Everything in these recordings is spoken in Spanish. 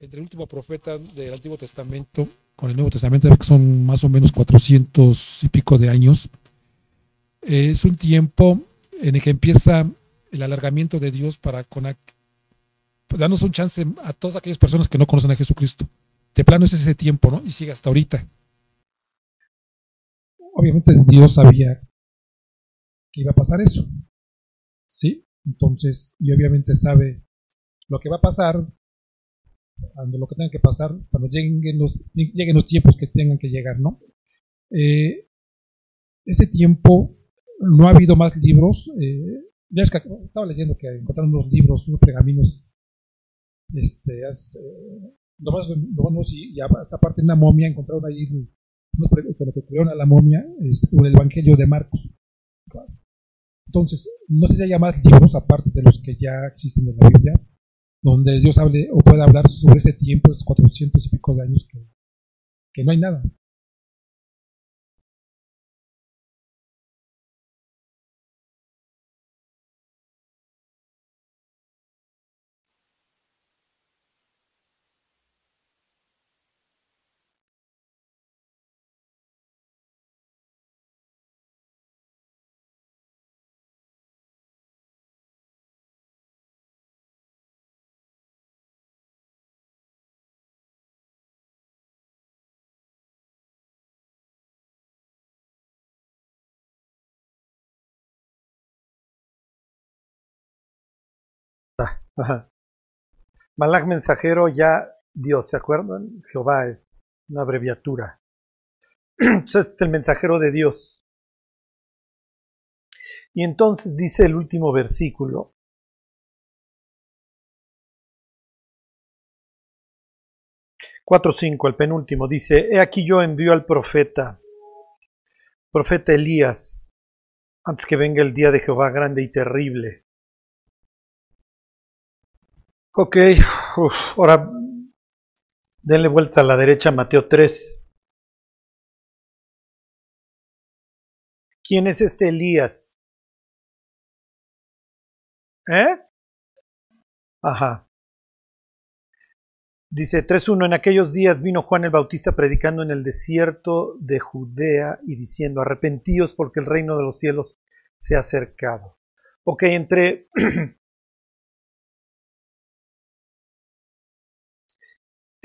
entre el último profeta del Antiguo Testamento con el Nuevo Testamento, que son más o menos 400 y pico de años, es un tiempo en el que empieza el alargamiento de Dios para con, darnos un chance a todas aquellas personas que no conocen a Jesucristo. De plano es ese tiempo, ¿no? Y sigue hasta ahorita. Obviamente Dios sabía que iba a pasar eso. ¿Sí? Entonces, y obviamente sabe lo que va a pasar, cuando lo que tenga que pasar, cuando lleguen los, lleguen los tiempos que tengan que llegar, ¿no? Eh, ese tiempo no ha habido más libros. Eh, ya es que estaba leyendo que encontraron unos libros, unos pergaminos, este, eh, nomás, nomás, y, aparte una momia, encontraron ahí con lo que crearon a la momia, es el Evangelio de Marcos. Entonces, no sé si haya más libros aparte de los que ya existen en la Biblia, donde Dios hable o pueda hablar sobre ese tiempo, esos 400 y pico de años que, que no hay nada. Ajá. Malach mensajero ya Dios, ¿se acuerdan? Jehová es una abreviatura. Entonces es el mensajero de Dios. Y entonces dice el último versículo. Cuatro cinco, el penúltimo, dice, He aquí yo envío al profeta, profeta Elías, antes que venga el día de Jehová grande y terrible Ok, ahora denle vuelta a la derecha Mateo 3. ¿Quién es este Elías? ¿Eh? Ajá. Dice 3.1, en aquellos días vino Juan el Bautista predicando en el desierto de Judea y diciendo, arrepentíos porque el reino de los cielos se ha acercado. Ok, entre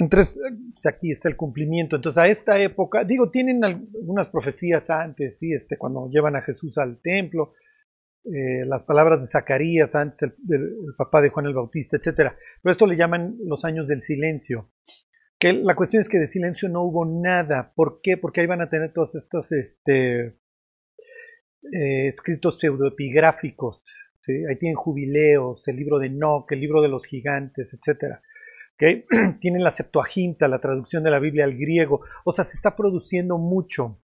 Entonces, aquí está el cumplimiento. Entonces, a esta época, digo, tienen algunas profecías antes, ¿sí? este, cuando llevan a Jesús al templo, eh, las palabras de Zacarías antes, el, papá de Juan el Bautista, etc. Pero esto le llaman los años del silencio. Que la cuestión es que de silencio no hubo nada. ¿Por qué? Porque ahí van a tener todos estos este, eh, escritos pseudoepigráficos. ¿sí? Ahí tienen jubileos, el libro de Enoch, el libro de los gigantes, etcétera. Tienen la Septuaginta, la traducción de la Biblia al griego. O sea, se está produciendo mucho.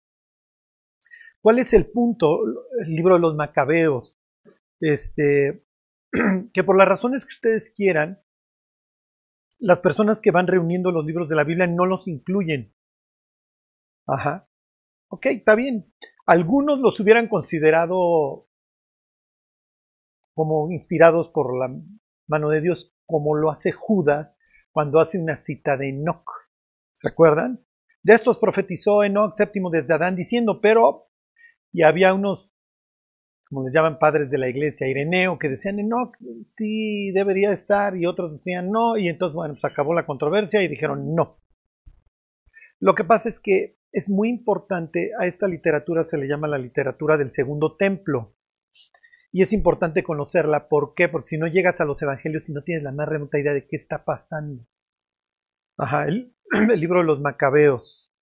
¿Cuál es el punto? El libro de los Macabeos. Este, que por las razones que ustedes quieran, las personas que van reuniendo los libros de la Biblia no los incluyen. Ajá. Ok, está bien. Algunos los hubieran considerado como inspirados por la mano de Dios, como lo hace Judas cuando hace una cita de Enoch. ¿Se acuerdan? De estos profetizó Enoch séptimo desde Adán diciendo, pero, y había unos, como les llaman padres de la iglesia, Ireneo, que decían, Enoch sí debería estar, y otros decían no, y entonces, bueno, pues acabó la controversia y dijeron no. Lo que pasa es que es muy importante, a esta literatura se le llama la literatura del segundo templo. Y es importante conocerla. ¿Por qué? Porque si no llegas a los evangelios y no tienes la más remota idea de qué está pasando. Ajá, el, libro de los macabeos.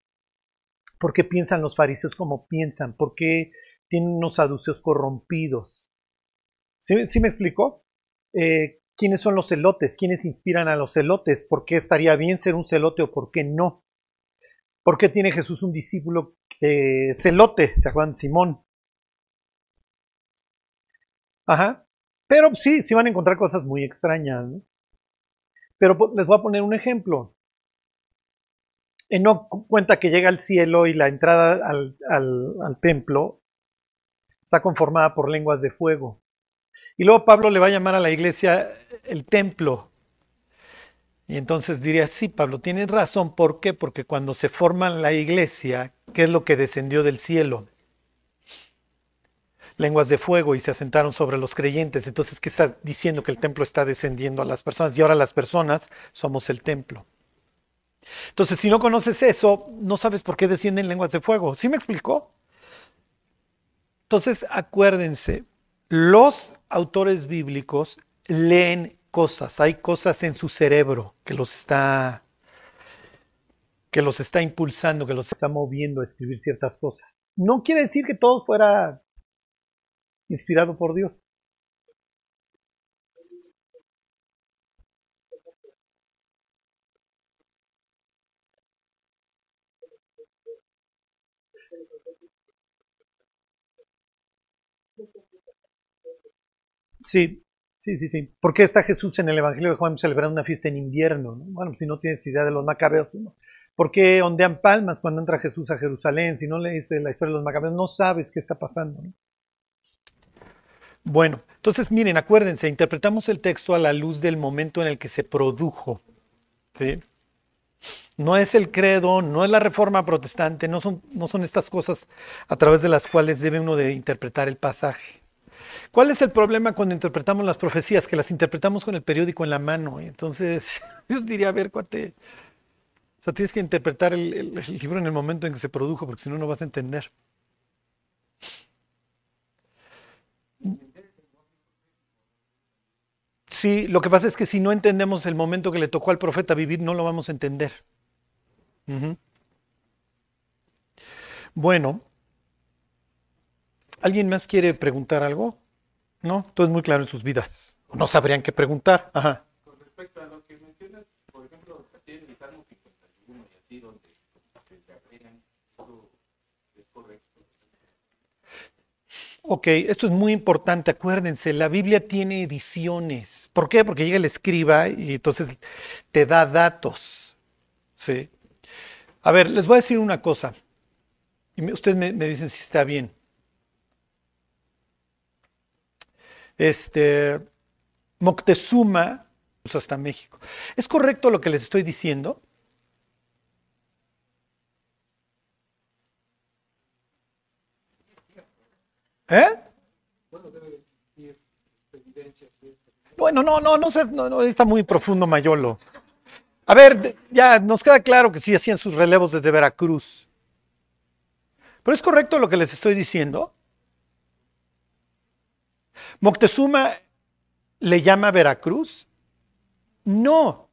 ¿Por qué piensan los fariseos como piensan? ¿Por qué tienen unos saduceos corrompidos? ¿Sí, me explicó? Eh, ¿Quiénes son los celotes? ¿Quiénes inspiran a los celotes? ¿Por qué estaría bien ser un celote o por qué no? ¿Por qué tiene Jesús un discípulo celote? ¿Se acuerdan? Simón. Ajá. Pero sí, sí van a encontrar cosas muy extrañas. Pero les voy a poner un ejemplo. Enoch cuenta que llega al cielo y la entrada al, al, templo está conformada por lenguas de fuego. Y luego Pablo le va a llamar a la iglesia el templo. Y entonces diría, sí, Pablo, tienes razón. ¿Por qué? Porque cuando se forma la iglesia, ¿qué es lo que descendió del cielo? Lenguas de fuego y se asentaron sobre los creyentes. Entonces, ¿qué está diciendo? Que el templo está descendiendo a las personas y ahora las personas somos el templo. Entonces, si no conoces eso, no sabes por qué descienden lenguas de fuego. ¿Sí me explicó? Entonces, acuérdense, los autores bíblicos leen cosas, hay cosas en su cerebro que los está que los está impulsando, que los está moviendo a escribir ciertas cosas. No quiere decir que todo fuera inspirado por Dios. Sí, sí, sí, sí. ¿Por qué está Jesús en el Evangelio de Juan celebrando una fiesta en invierno? Bueno, si no tienes idea de los macabeos, ¿no? ¿por qué ondean palmas cuando entra Jesús a Jerusalén? Si no leíste la historia de los macabeos, no sabes qué está pasando. Bueno, entonces miren, acuérdense, interpretamos el texto a la luz del momento en el que se produjo. No es el credo, no es la reforma protestante, no son, no son estas cosas a través de las cuales debe uno de interpretar el pasaje. ¿Cuál es el problema cuando interpretamos las profecías? Que las interpretamos con el periódico en la mano. Entonces, yo diría, a ver, cuate. O sea, tienes que interpretar el, libro en el momento en que se produjo, porque si no, no vas a entender. Sí, lo que pasa es que si no entendemos el momento que le tocó al profeta vivir, no lo vamos a entender. Bueno, ¿alguien más quiere preguntar algo? ¿no? Todo es muy claro en sus vidas. No sabrían qué preguntar. Ajá. Con respecto a lo que mencionas, por ejemplo, en el Salmo 51 y así, donde se agregan, todo es correcto. Ok, esto es muy importante, acuérdense, la Biblia tiene ediciones. ¿Por qué? Porque llega el escriba y entonces te da datos. ¿sí? A ver, les voy a decir una cosa. Y ustedes me, dicen si está bien. este, Moctezuma, pues, hasta México. ¿Es correcto lo que les estoy diciendo? ¿Eh? Bueno, no, no, no sé, no, está muy profundo Mayolo. A ver, ya nos queda claro que sí hacían sus relevos desde Veracruz. Pero es correcto lo que les estoy diciendo. ¿Moctezuma le llama Veracruz? No.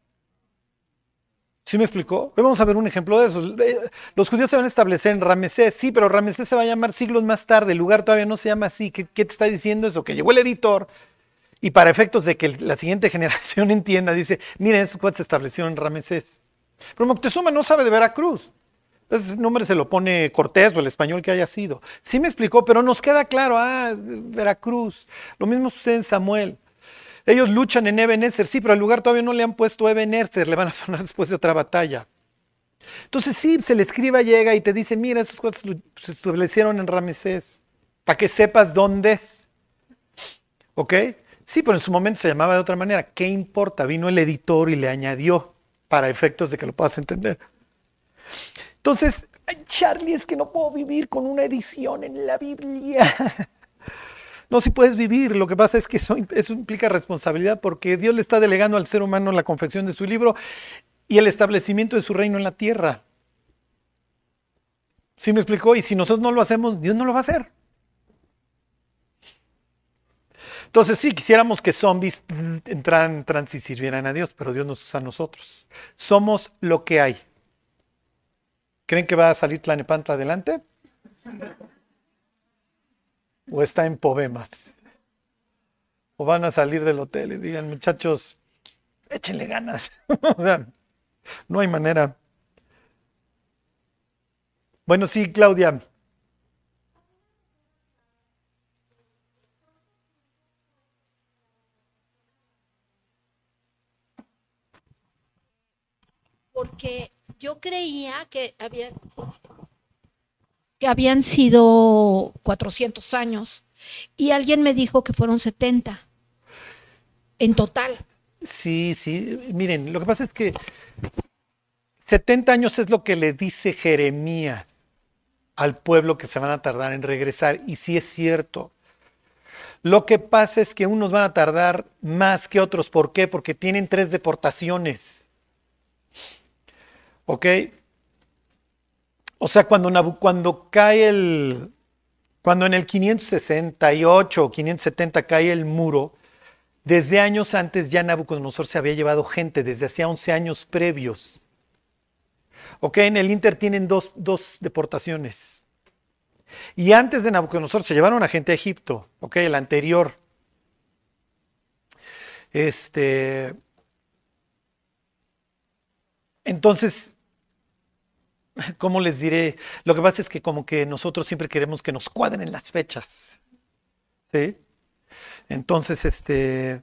¿Sí me explicó? Vamos a ver un ejemplo de eso. Los judíos se van a establecer en Ramesés, sí, pero Ramesés se va a llamar siglos más tarde, el lugar todavía no se llama así. ¿Qué, te está diciendo eso? Que llegó el editor y para efectos de que la siguiente generación entienda, dice, miren, esos cuates se establecieron en Ramesés. Pero Moctezuma no sabe de Veracruz. Ese nombre se lo pone Cortés o el español que haya sido. Sí me explicó, pero nos queda claro, ah, Veracruz. Lo mismo sucede en Samuel. Ellos luchan en Ebenezer, sí, pero al lugar todavía no le han puesto Ebenezer, le van a poner después de otra batalla. Entonces sí, se le escriba, llega y te dice, mira, esos cuatro se establecieron en Ramesés, para que sepas dónde es. ¿Ok? Sí, pero en su momento se llamaba de otra manera. ¿Qué importa? Vino el editor y le añadió para efectos de que lo puedas entender. Entonces, Charlie, es que no puedo vivir con una edición en la Biblia. No, si puedes vivir, lo que pasa es que eso, implica responsabilidad porque Dios le está delegando al ser humano la confección de su libro y el establecimiento de su reino en la tierra. ¿Sí me explicó? Y si nosotros no lo hacemos, Dios no lo va a hacer. Entonces sí, quisiéramos que zombies entraran trans y sirvieran a Dios, pero Dios nos usa a nosotros. Somos lo que hay. ¿Creen que va a salir Tlanepantla adelante? ¿O está en Povemas? ¿O van a salir del hotel y digan, muchachos, échenle ganas? o sea, no hay manera. Bueno, sí, Claudia. Porque yo creía que, habían sido 400 años y alguien me dijo que fueron 70 en total. Sí, sí. Miren, lo que pasa es que 70 años es lo que le dice Jeremías al pueblo que se van a tardar en regresar. Y sí es cierto. Lo que pasa es que unos van a tardar más que otros. ¿Por qué? Porque tienen tres deportaciones. ¿Ok? O sea, cuando, cuando cae el, cuando en el 568 o 570 cae el muro, desde años antes ya Nabucodonosor se había llevado gente, desde hacía 11 años previos. Ok, en el Inter tienen dos, dos deportaciones. Y antes de Nabucodonosor se llevaron a gente a Egipto, ok, el anterior. Este. Entonces, ¿cómo les diré? Lo que pasa es que como que nosotros siempre queremos que nos cuadren las fechas. ¿Sí? Entonces, este...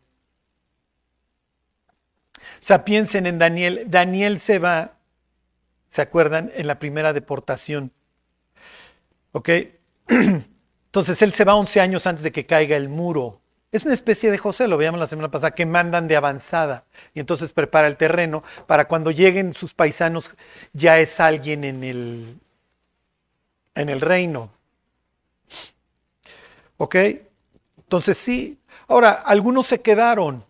O sea, piensen en Daniel. Daniel se va, ¿se acuerdan? En la primera deportación. ¿Ok? Entonces él se va 11 años antes de que caiga el muro. Es una especie de José, lo veíamos la semana pasada, que mandan de avanzada y entonces prepara el terreno para cuando lleguen sus paisanos ya es alguien en el, en el reino. ¿Ok? Entonces sí. Ahora, algunos se quedaron.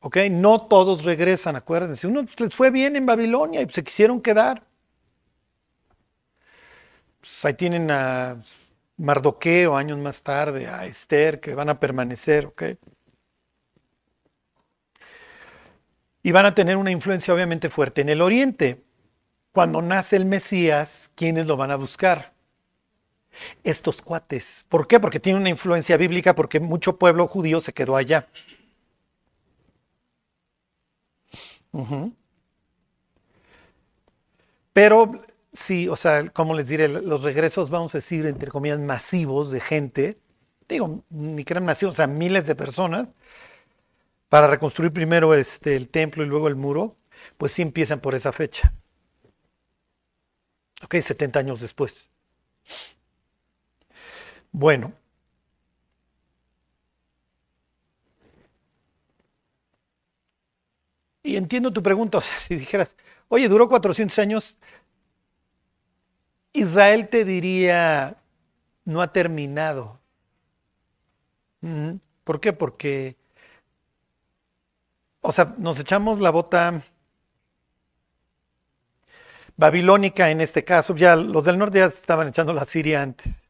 ¿Ok? No todos regresan, acuérdense. Unos les fue bien en Babilonia y se quisieron quedar. Pues ahí tienen a Mardoqueo años más tarde, a Esther, que van a permanecer, ¿ok? Y van a tener una influencia obviamente fuerte. En el Oriente, cuando nace el Mesías, ¿quiénes lo van a buscar? Estos cuates. ¿Por qué? Porque tiene una influencia bíblica, porque mucho pueblo judío se quedó allá. Pero sí, o sea, como les diré, los regresos, vamos a decir, entre comillas, masivos de gente, digo, ni que eran masivos, o sea, miles de personas, para reconstruir primero este, el templo y luego el muro, pues sí empiezan por esa fecha. Ok, 70 años después. Bueno. Y entiendo tu pregunta, o sea, si dijeras, oye, duró 400 años, Israel te diría, no ha terminado. ¿Por qué? Porque, o sea, nos echamos la bota babilónica en este caso, ya los del norte ya estaban echando la Siria antes,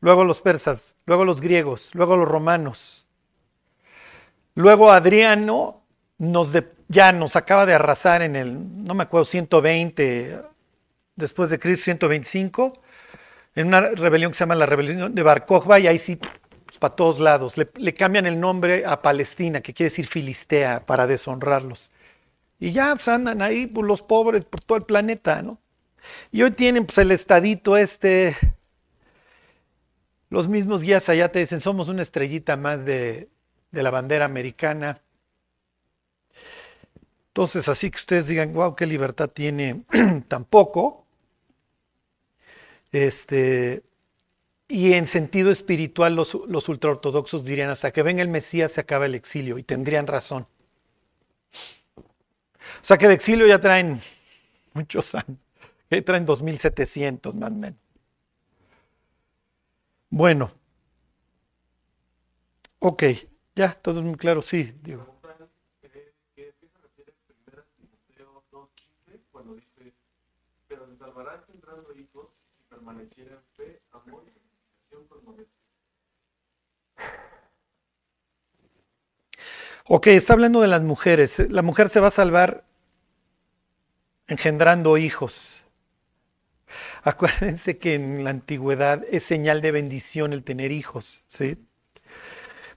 luego los persas, luego los griegos, luego los romanos, luego Adriano nos ya nos acaba de arrasar en el, no me acuerdo, 120 después de Cristo 125, en una rebelión que se llama la rebelión de Bar y ahí sí, pues, para todos lados. Le, cambian el nombre a Palestina, que quiere decir Filistea, para deshonrarlos. Y ya pues, andan ahí pues, los pobres por todo el planeta, ¿no? Y hoy tienen pues el estadito este, los mismos guías allá te dicen, somos una estrellita más de, de la bandera americana. Entonces, así que ustedes digan, wow, qué libertad tiene tampoco. Este, y en sentido espiritual, los, los ultraortodoxos dirían, hasta que venga el Mesías se acaba el exilio, y tendrían razón. O sea que de exilio ya traen muchos años, ya traen 2700 más o menos. Bueno, ok, ya todo es muy claro, sí, digo. Ok, está hablando de las mujeres. La mujer se va a salvar engendrando hijos. Acuérdense que en la antigüedad es señal de bendición el tener hijos. ¿sí?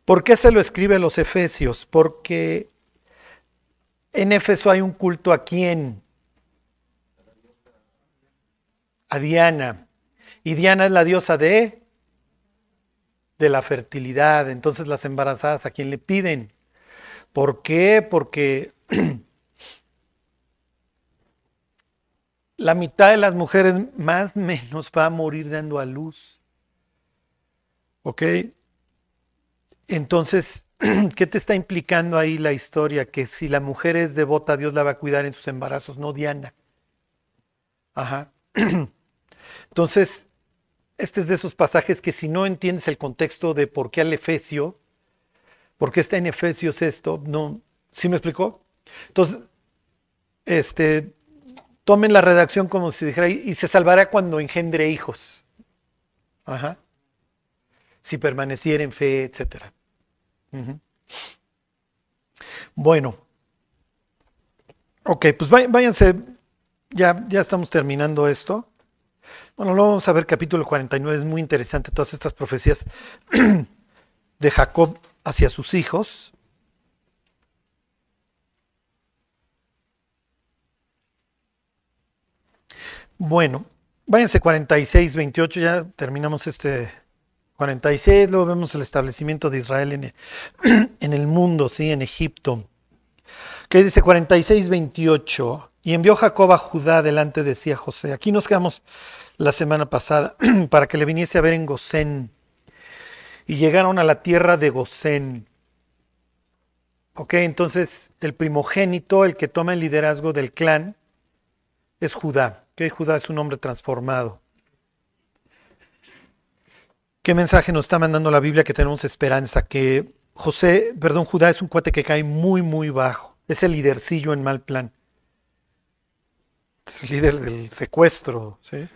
¿Por qué se lo escribe a los efesios? Porque en Éfeso hay un culto a quién? A Diana. Y Diana es la diosa de, de la fertilidad. Entonces las embarazadas, ¿a quién le piden? ¿Por qué? Porque la mitad de las mujeres más o menos va a morir dando a luz. ¿Ok? Entonces, ¿Qué te está implicando ahí la historia? Que si la mujer es devota, Dios la va a cuidar en sus embarazos, no Diana. Ajá. Entonces, este es de esos pasajes que si no entiendes el contexto de por qué al Efesio, por qué está en Efesios esto, no, ¿sí me explicó? Entonces, este, tomen la redacción como si dijera, y se salvará cuando engendre hijos. Ajá. Si permaneciera en fe, etc. Bueno. Ok, pues váyanse, ya, ya estamos terminando esto. Bueno, luego vamos a ver capítulo 49, es muy interesante todas estas profecías de Jacob hacia sus hijos. Bueno, váyanse 46, 28, ya terminamos este 46, luego vemos el establecimiento de Israel en el, en el mundo, ¿sí? en Egipto. Que dice 46, 28, y envió Jacob a Judá delante de sí a José. Aquí nos quedamos la semana pasada para que le viniese a ver en Gosén. Y llegaron a la tierra de Gosén. Ok, entonces el primogénito, el que toma el liderazgo del clan, es Judá. Que Judá es un hombre transformado. ¿Qué mensaje nos está mandando la Biblia que tenemos esperanza? Que José, perdón, Judá es un cuate que cae muy, muy bajo. Es el lidercillo en mal plan. Es líder del secuestro. ¿sí?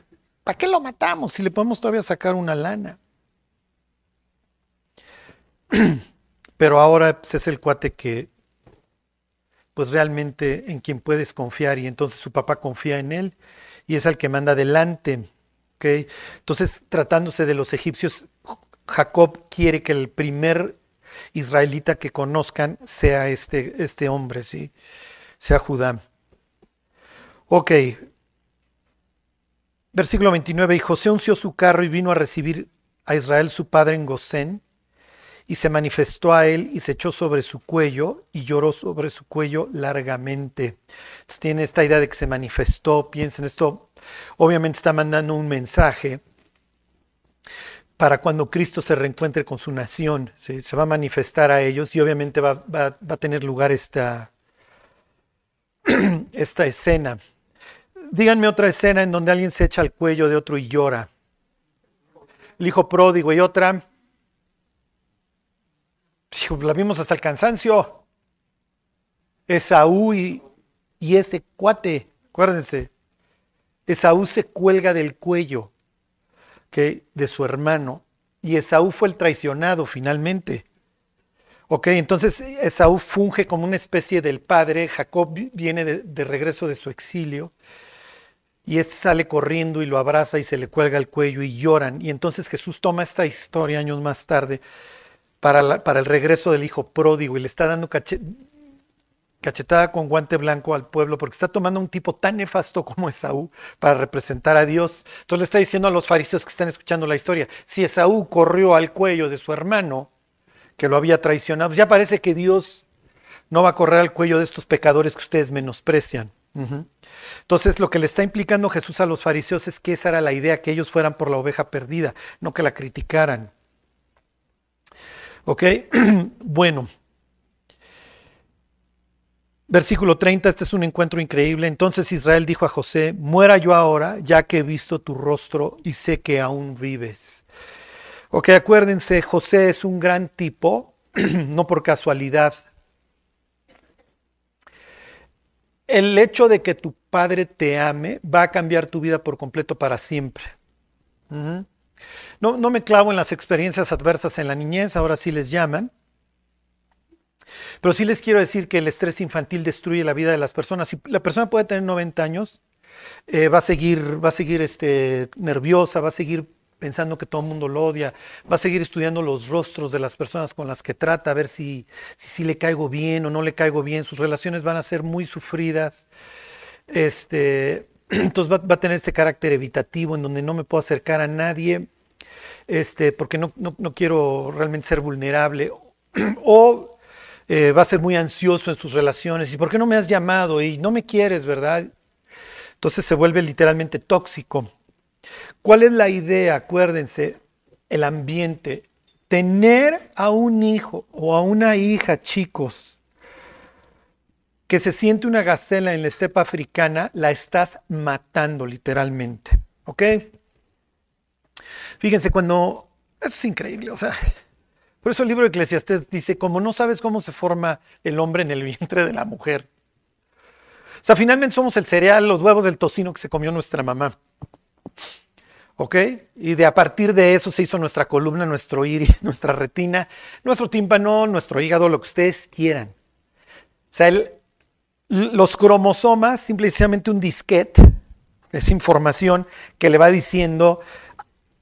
¿Para qué lo matamos si le podemos todavía sacar una lana? Pero ahora pues, es el cuate que pues realmente en quien puedes confiar y entonces su papá confía en él y es el que manda adelante. ¿okay? Entonces, tratándose de los egipcios, Jacob quiere que el primer israelita que conozcan sea este, este hombre, ¿sí? sea Judá. Ok. Versículo 29. Y José unció su carro y vino a recibir a Israel su padre en Gosén y se manifestó a él y se echó sobre su cuello y lloró sobre su cuello largamente. Entonces tiene esta idea de que se manifestó, piensen esto, obviamente está mandando un mensaje para cuando Cristo se reencuentre con su nación, se va a manifestar a ellos y obviamente va, a tener lugar esta, esta escena. Díganme otra escena en donde alguien se echa al cuello de otro y llora. El hijo pródigo y otra la vimos hasta el cansancio. Esaú y, y este cuate, acuérdense, Esaú se cuelga del cuello de su hermano y Esaú fue el traicionado finalmente. Ok, entonces Esaú funge como una especie del padre, Jacob viene de regreso de su exilio y este sale corriendo y lo abraza y se le cuelga el cuello y lloran. Y entonces Jesús toma esta historia años más tarde para, para el regreso del hijo pródigo y le está dando cachetada con guante blanco al pueblo porque está tomando un tipo tan nefasto como Esaú para representar a Dios. Entonces le está diciendo a los fariseos que están escuchando la historia, si Esaú corrió al cuello de su hermano que lo había traicionado, ya parece que Dios no va a correr al cuello de estos pecadores que ustedes menosprecian. Entonces lo que le está implicando Jesús a los fariseos es que esa era la idea, que ellos fueran por la oveja perdida, no que la criticaran. ¿Ok? bueno. Versículo 30, este es un encuentro increíble. Entonces Israel dijo a José, muera yo ahora, ya que he visto tu rostro y sé que aún vives. Ok, acuérdense, José es un gran tipo, no por casualidad. El hecho de que tu padre te ame va a cambiar tu vida por completo para siempre. No, me clavo en las experiencias adversas en la niñez, ahora sí les llaman. Pero sí les quiero decir que el estrés infantil destruye la vida de las personas. Si la persona puede tener 90 años, eh, va a seguir, va a seguir este, nerviosa, va a seguir pensando que todo el mundo lo odia, va a seguir estudiando los rostros de las personas con las que trata, a ver si, si, le caigo bien o no le caigo bien. Sus relaciones van a ser muy sufridas. Este, entonces va, a tener este carácter evitativo en donde no me puedo acercar a nadie este, porque no, quiero realmente ser vulnerable. O eh, va a ser muy ansioso en sus relaciones. ¿Y por qué no me has llamado? Y no me quieres, ¿verdad? Entonces se vuelve literalmente tóxico. ¿Cuál es la idea? Acuérdense, el ambiente tener a un hijo o a una hija, chicos, que se siente una gacela en la estepa africana, la estás matando literalmente. ¿Ok? Fíjense, cuando... Esto es increíble, o sea, por eso el libro de Eclesiastés dice, como no sabes cómo se forma el hombre en el vientre de la mujer. O sea, finalmente somos el cereal, los huevos del tocino que se comió nuestra mamá. ¿Ok? Y de a partir de eso se hizo nuestra columna, nuestro iris, nuestra retina, nuestro tímpano, nuestro hígado, lo que ustedes quieran. O sea, los cromosomas, simplemente un disquete, es información que le va diciendo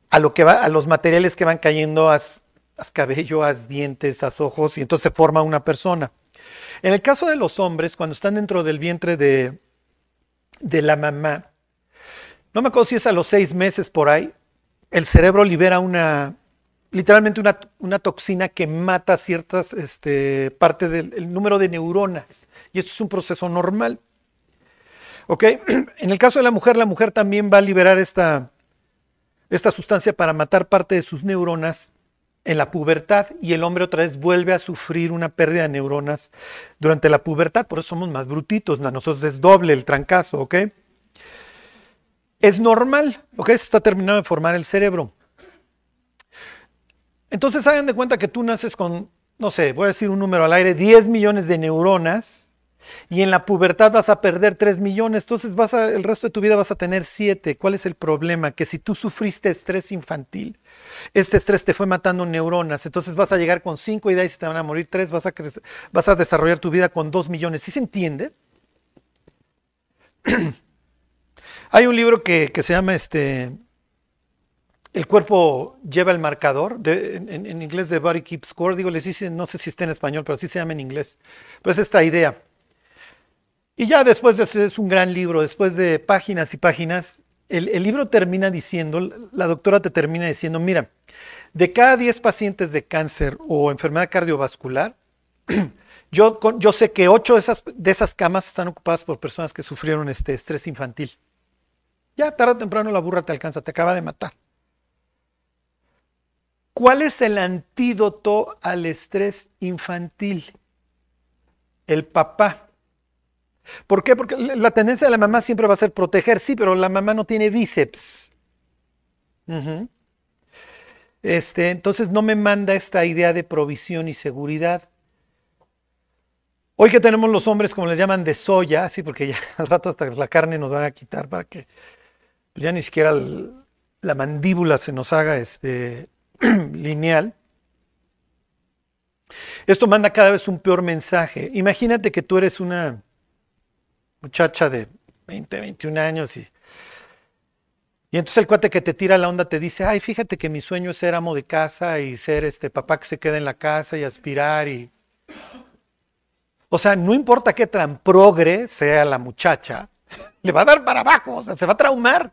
a, lo que va, a los materiales que van cayendo, haz, cabello, haz dientes, haz ojos, y entonces se forma una persona. En el caso de los hombres, cuando están dentro del vientre de, de la mamá, no me acuerdo si es a los seis meses por ahí, el cerebro libera una, literalmente una, una toxina que mata ciertas este, parte del número de neuronas. Y esto es un proceso normal. ¿Ok? En el caso de la mujer, la mujer también va a liberar esta, esta sustancia para matar parte de sus neuronas en la pubertad y el hombre otra vez vuelve a sufrir una pérdida de neuronas durante la pubertad, por eso somos más brutitos, nosotros es doble el trancazo, ¿ok? Es normal, ¿ok? Se está terminando de formar el cerebro. Entonces hagan de cuenta que tú naces con, no sé, voy a decir un número al aire, 10 millones de neuronas y en la pubertad vas a perder 3 millones, entonces vas a, el resto de tu vida vas a tener 7. ¿Cuál es el problema? Que si tú sufriste estrés infantil, este estrés te fue matando neuronas, entonces vas a llegar con 5 y de ahí se te van a morir 3, vas a, vas a desarrollar tu vida con 2 millones. ¿Sí se entiende? Hay un libro que, se llama este, El cuerpo lleva el marcador, en, inglés de Body Keeps Score, digo, les dice, no sé si está en español, pero sí se llama en inglés. Pues esta idea. Y ya después de es un gran libro, después de páginas y páginas, el, libro termina diciendo, la doctora te termina diciendo, mira, de cada 10 pacientes de cáncer o enfermedad cardiovascular, yo, sé que 8 de esas, de esas camas están ocupadas por personas que sufrieron este estrés infantil. Ya tarde o temprano la burra te alcanza, te acaba de matar. ¿Cuál es el antídoto al estrés infantil? El papá. ¿Por qué? Porque la tendencia de la mamá siempre va a ser proteger, sí, pero la mamá no tiene bíceps. este, entonces no me manda esta idea de provisión y seguridad. Hoy que tenemos los hombres, como les llaman, de soya, sí, porque ya al rato hasta la carne nos van a quitar para que ya ni siquiera la mandíbula se nos haga este, lineal. Esto manda cada vez un peor mensaje. Imagínate que tú eres una muchacha de 20, 21 años y, y entonces el cuate que te tira la onda te dice, ay, fíjate que mi sueño es ser amo de casa y ser este papá que se queda en la casa y aspirar y... O sea, no importa qué tan progre sea la muchacha, le va a dar para abajo, o sea, se va a traumar.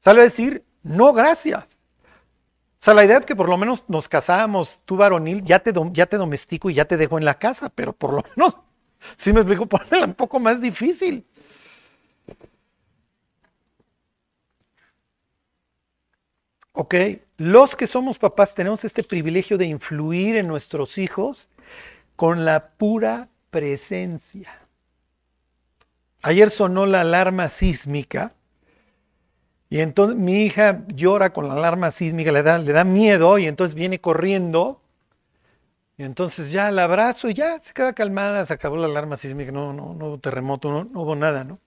Sale a decir, no, gracias. O sea, la idea es que por lo menos nos casamos, tú varonil, ya te, ya te domestico y ya te dejo en la casa, pero por lo menos si me explico, ponerla un poco más difícil. Ok, los que somos papás tenemos este privilegio de influir en nuestros hijos con la pura presencia. Ayer sonó la alarma sísmica y entonces mi hija llora con la alarma sísmica, le da, le da miedo y entonces viene corriendo y entonces ya la abrazo y ya se queda calmada, se acabó la alarma sísmica, no, no, no hubo terremoto, no, hubo nada, ¿no?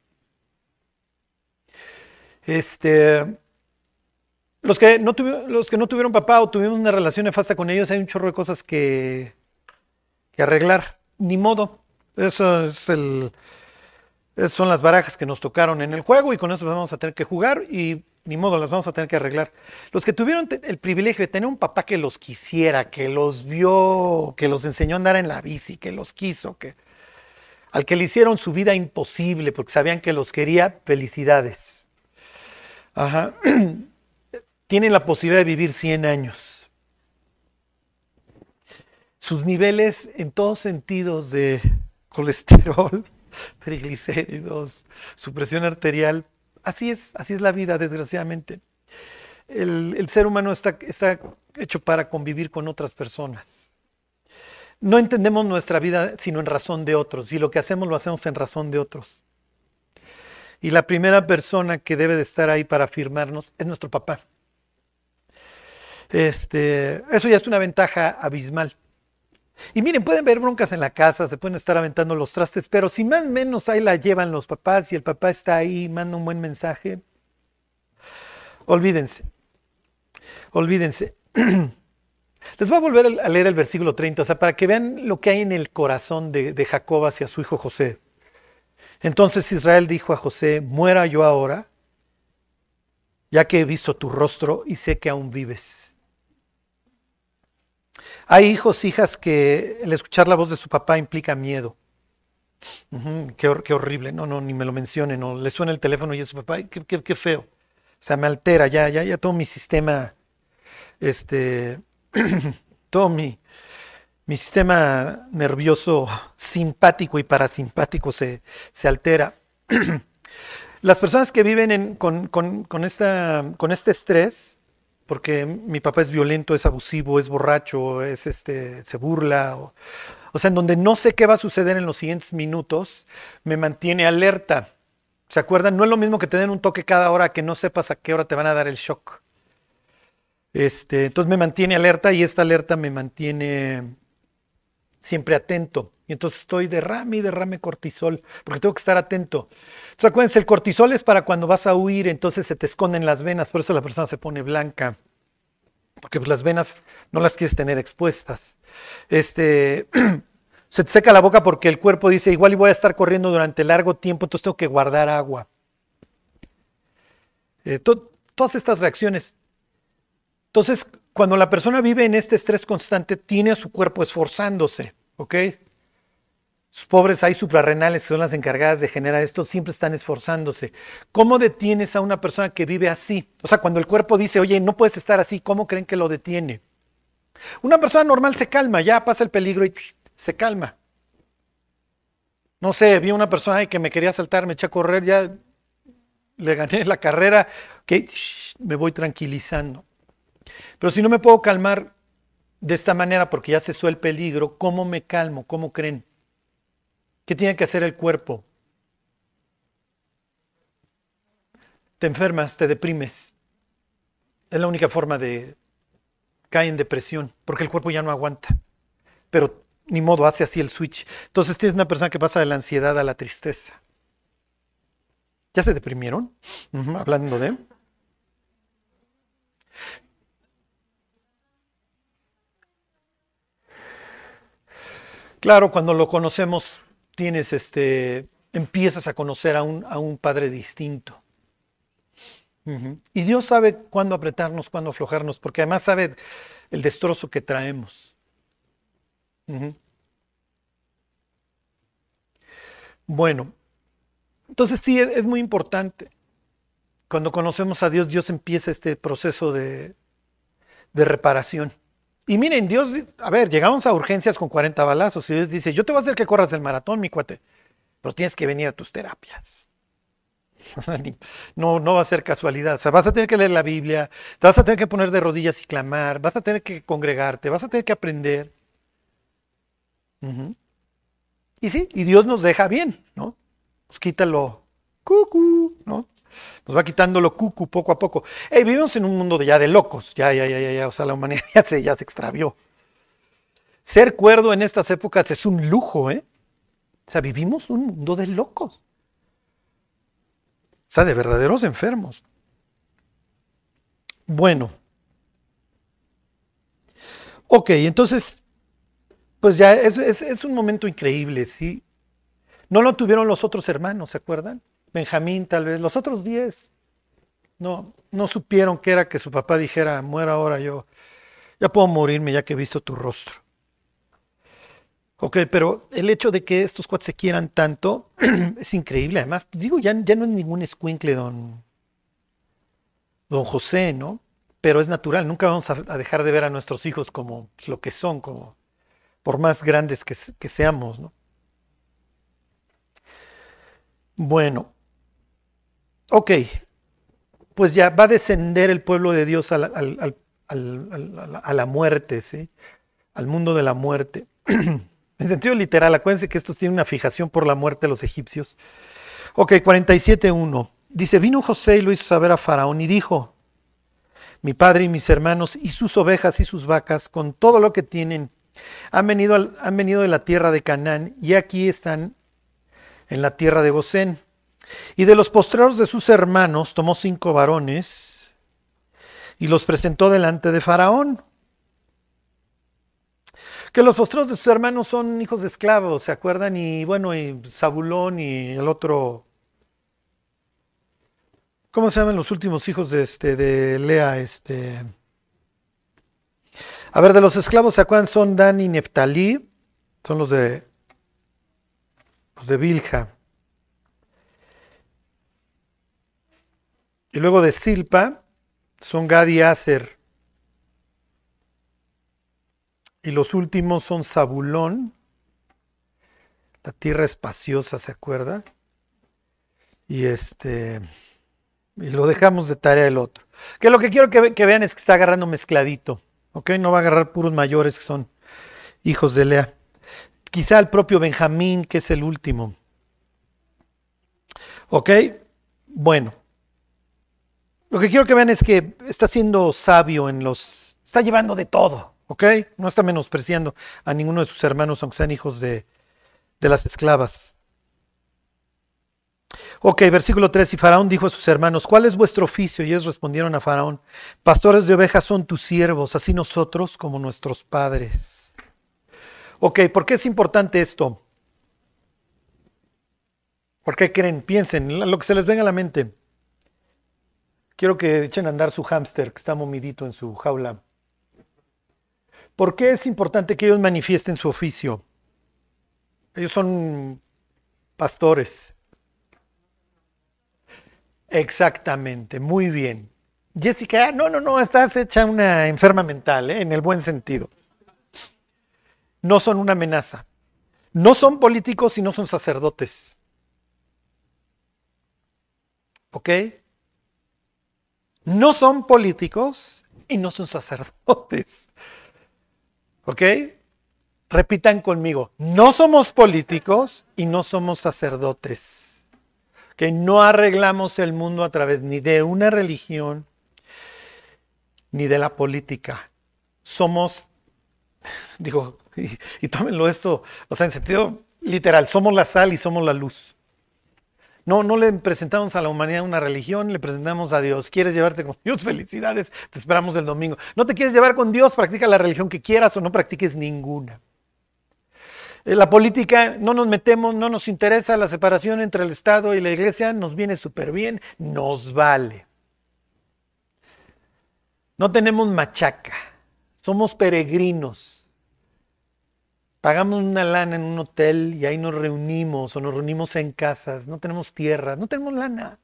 Este, los que, no los que no tuvieron papá o tuvieron una relación nefasta con ellos, hay un chorro de cosas que, que arreglar. Ni modo. Eso es el, esas son las barajas que nos tocaron en el juego y con eso vamos a tener que jugar y ni modo, las vamos a tener que arreglar. Los que tuvieron el privilegio de tener un papá que los quisiera, que los vio, que los enseñó a andar en la bici, que los quiso, que al que le hicieron su vida imposible porque sabían que los quería, felicidades. Ajá. Tienen la posibilidad de vivir 100 años. Sus niveles en todos sentidos de colesterol, triglicéridos, su presión arterial Así es, así es la vida, desgraciadamente. el, el ser humano está, está hecho para convivir con otras personas. No entendemos nuestra vida sino en razón de otros y lo que hacemos lo hacemos en razón de otros. Y la primera persona que debe de estar ahí para afirmarnos es nuestro papá. Este, eso ya es una ventaja abismal. Y miren, pueden ver broncas en la casa, se pueden estar aventando los trastes, pero si más o menos ahí la llevan los papás y el papá está ahí, manda un buen mensaje, olvídense, olvídense. Les voy a volver a leer el versículo 30, o sea, para que vean lo que hay en el corazón de, de Jacob hacia su hijo José. Entonces Israel dijo a José, muera yo ahora, ya que he visto tu rostro y sé que aún vives. Hay hijos, hijas que el escuchar la voz de su papá implica miedo. qué, horrible, no, no, ni me lo mencionen, no, le suena el teléfono y es su papá, qué, feo. O sea, me altera, ya, ya, ya todo mi sistema, este, todo mi, mi sistema nervioso simpático y parasimpático se, se altera. Las personas que viven con, con, esta, con este estrés, porque mi papá es violento, es abusivo, es borracho, es este, se burla, o, sea, en donde no sé qué va a suceder en los siguientes minutos, me mantiene alerta. ¿Se acuerdan? No es lo mismo que te den un toque cada hora que no sepas a qué hora te van a dar el shock. Este, entonces me mantiene alerta y esta alerta me mantiene siempre atento. Y entonces estoy derrame y derrame cortisol, porque tengo que estar atento. Entonces acuérdense, el cortisol es para cuando vas a huir, entonces se te esconden las venas, por eso la persona se pone blanca, porque pues, las venas no las quieres tener expuestas. Este, se te seca la boca porque el cuerpo dice, igual voy a estar corriendo durante largo tiempo, entonces tengo que guardar agua. Eh, todas estas reacciones. Entonces, cuando la persona vive en este estrés constante, tiene a su cuerpo esforzándose, ¿ok? Sus pobres hay suprarrenales que son las encargadas de generar esto, siempre están esforzándose. ¿Cómo detienes a una persona que vive así? O sea, cuando el cuerpo dice, oye, no puedes estar así, ¿cómo creen que lo detiene? Una persona normal se calma, ya pasa el peligro y se calma. No sé, vi una persona que me quería saltar, me eché a correr, ya le gané la carrera, que me voy tranquilizando. Pero si no me puedo calmar de esta manera porque ya cesó el peligro, ¿cómo me calmo? ¿Cómo creen? ¿Qué tiene que hacer el cuerpo? Te enfermas, te deprimes. Es la única forma de caer en depresión, porque el cuerpo ya no aguanta. Pero ni modo, hace así el switch. Entonces tienes una persona que pasa de la ansiedad a la tristeza. ¿Ya se deprimieron? hablando de... Claro, cuando lo conocemos, tienes este, empiezas a conocer a un, a un padre distinto. Y Dios sabe cuándo apretarnos, cuándo aflojarnos, porque además sabe el destrozo que traemos. Bueno, entonces sí, es muy importante. Cuando conocemos a Dios, Dios empieza este proceso de, de reparación. Y miren, Dios, a ver, llegamos a urgencias con 40 balazos y Dios dice, yo te voy a hacer que corras el maratón, mi cuate, pero tienes que venir a tus terapias. No, no va a ser casualidad. O sea, vas a tener que leer la Biblia, te vas a tener que poner de rodillas y clamar, vas a tener que congregarte, vas a tener que aprender. Y sí, y Dios nos deja bien, ¿no? Pues quítalo, cucu, ¿no? Nos va quitando lo cucu poco a poco. vivimos en un mundo de ya de locos. Ya, ya, ya, ya, ya. O sea, la humanidad ya se, ya se extravió. Ser cuerdo en estas épocas es un lujo, ¿eh? O sea, vivimos un mundo de locos. O sea, de verdaderos enfermos. Bueno. Ok, entonces, pues ya es, es, es un momento increíble, ¿sí? No lo tuvieron los otros hermanos, ¿se acuerdan? Benjamín tal vez, los otros diez no, no supieron que era que su papá dijera, muera ahora yo, ya puedo morirme ya que he visto tu rostro. Ok, pero el hecho de que estos cuates se quieran tanto es increíble. Además, digo, ya, ya no es ningún escuincle don, don José, ¿no? Pero es natural, nunca vamos a, dejar de ver a nuestros hijos como lo que son, como por más grandes que, que seamos, ¿no? Bueno, Ok. pues ya va a descender el pueblo de Dios a la, muerte, ¿sí? al mundo de la muerte. en sentido literal, acuérdense que estos tienen una fijación por la muerte de los egipcios. Ok, 47.1. Dice, vino José y lo hizo saber a Faraón y dijo, mi padre y mis hermanos y sus ovejas y sus vacas, con todo lo que tienen, han venido, han venido de la tierra de Canaán y aquí están en la tierra de Gosén. Y de los postreros de sus hermanos tomó cinco varones y los presentó delante de Faraón. Que los postreros de sus hermanos son hijos de esclavos, ¿se acuerdan? Y bueno, y Zabulón y el otro. ¿Cómo se llaman los últimos hijos de, este, de Lea? Este. A ver, de los esclavos, ¿se acuerdan? Son Dan y Neftalí. Son los de. Los de Bilja. Y luego de Silpa son Gad y. Y los últimos son Zabulón, la tierra espaciosa, ¿se acuerda? Y este y lo dejamos de tarea el otro. Que lo que quiero que, que vean es que está agarrando mezcladito, ¿ok? No va a agarrar puros mayores que son hijos de Lea. Quizá el propio Benjamín, que es el último. ¿Ok? Bueno. Lo que quiero que vean es que está siendo sabio en los... Está llevando de todo, ¿ok? No está menospreciando a ninguno de sus hermanos, aunque sean hijos de, de las esclavas. Ok, versículo 3. Y Faraón dijo a sus hermanos, ¿cuál es vuestro oficio? Y ellos respondieron a Faraón, pastores de ovejas son tus siervos, así nosotros como nuestros padres. Ok, ¿por qué es importante esto? ¿Por qué creen? Piensen, lo que se les venga a la mente. Quiero que echen a andar su hámster que está momidito en su jaula. ¿Por qué es importante que ellos manifiesten su oficio? Ellos son pastores. Exactamente, muy bien. Jessica, no, no, no, estás hecha una enferma mental, ¿eh? en el buen sentido. No son una amenaza. No son políticos y no son sacerdotes. ¿Ok? No son políticos y no son sacerdotes. ¿Ok? Repitan conmigo, no somos políticos y no somos sacerdotes. Que no arreglamos el mundo a través ni de una religión ni de la política. Somos, digo, y, y tómenlo esto, o sea, en sentido literal, somos la sal y somos la luz. No, no le presentamos a la humanidad una religión, le presentamos a Dios. ¿Quieres llevarte con Dios? Felicidades, te esperamos el domingo. ¿No te quieres llevar con Dios? Practica la religión que quieras o no practiques ninguna. En la política no nos metemos, no nos interesa la separación entre el Estado y la Iglesia, nos viene súper bien, nos vale. No tenemos machaca, somos peregrinos. Pagamos una lana en un hotel y ahí nos reunimos o nos reunimos en casas, no tenemos tierra, no tenemos lana.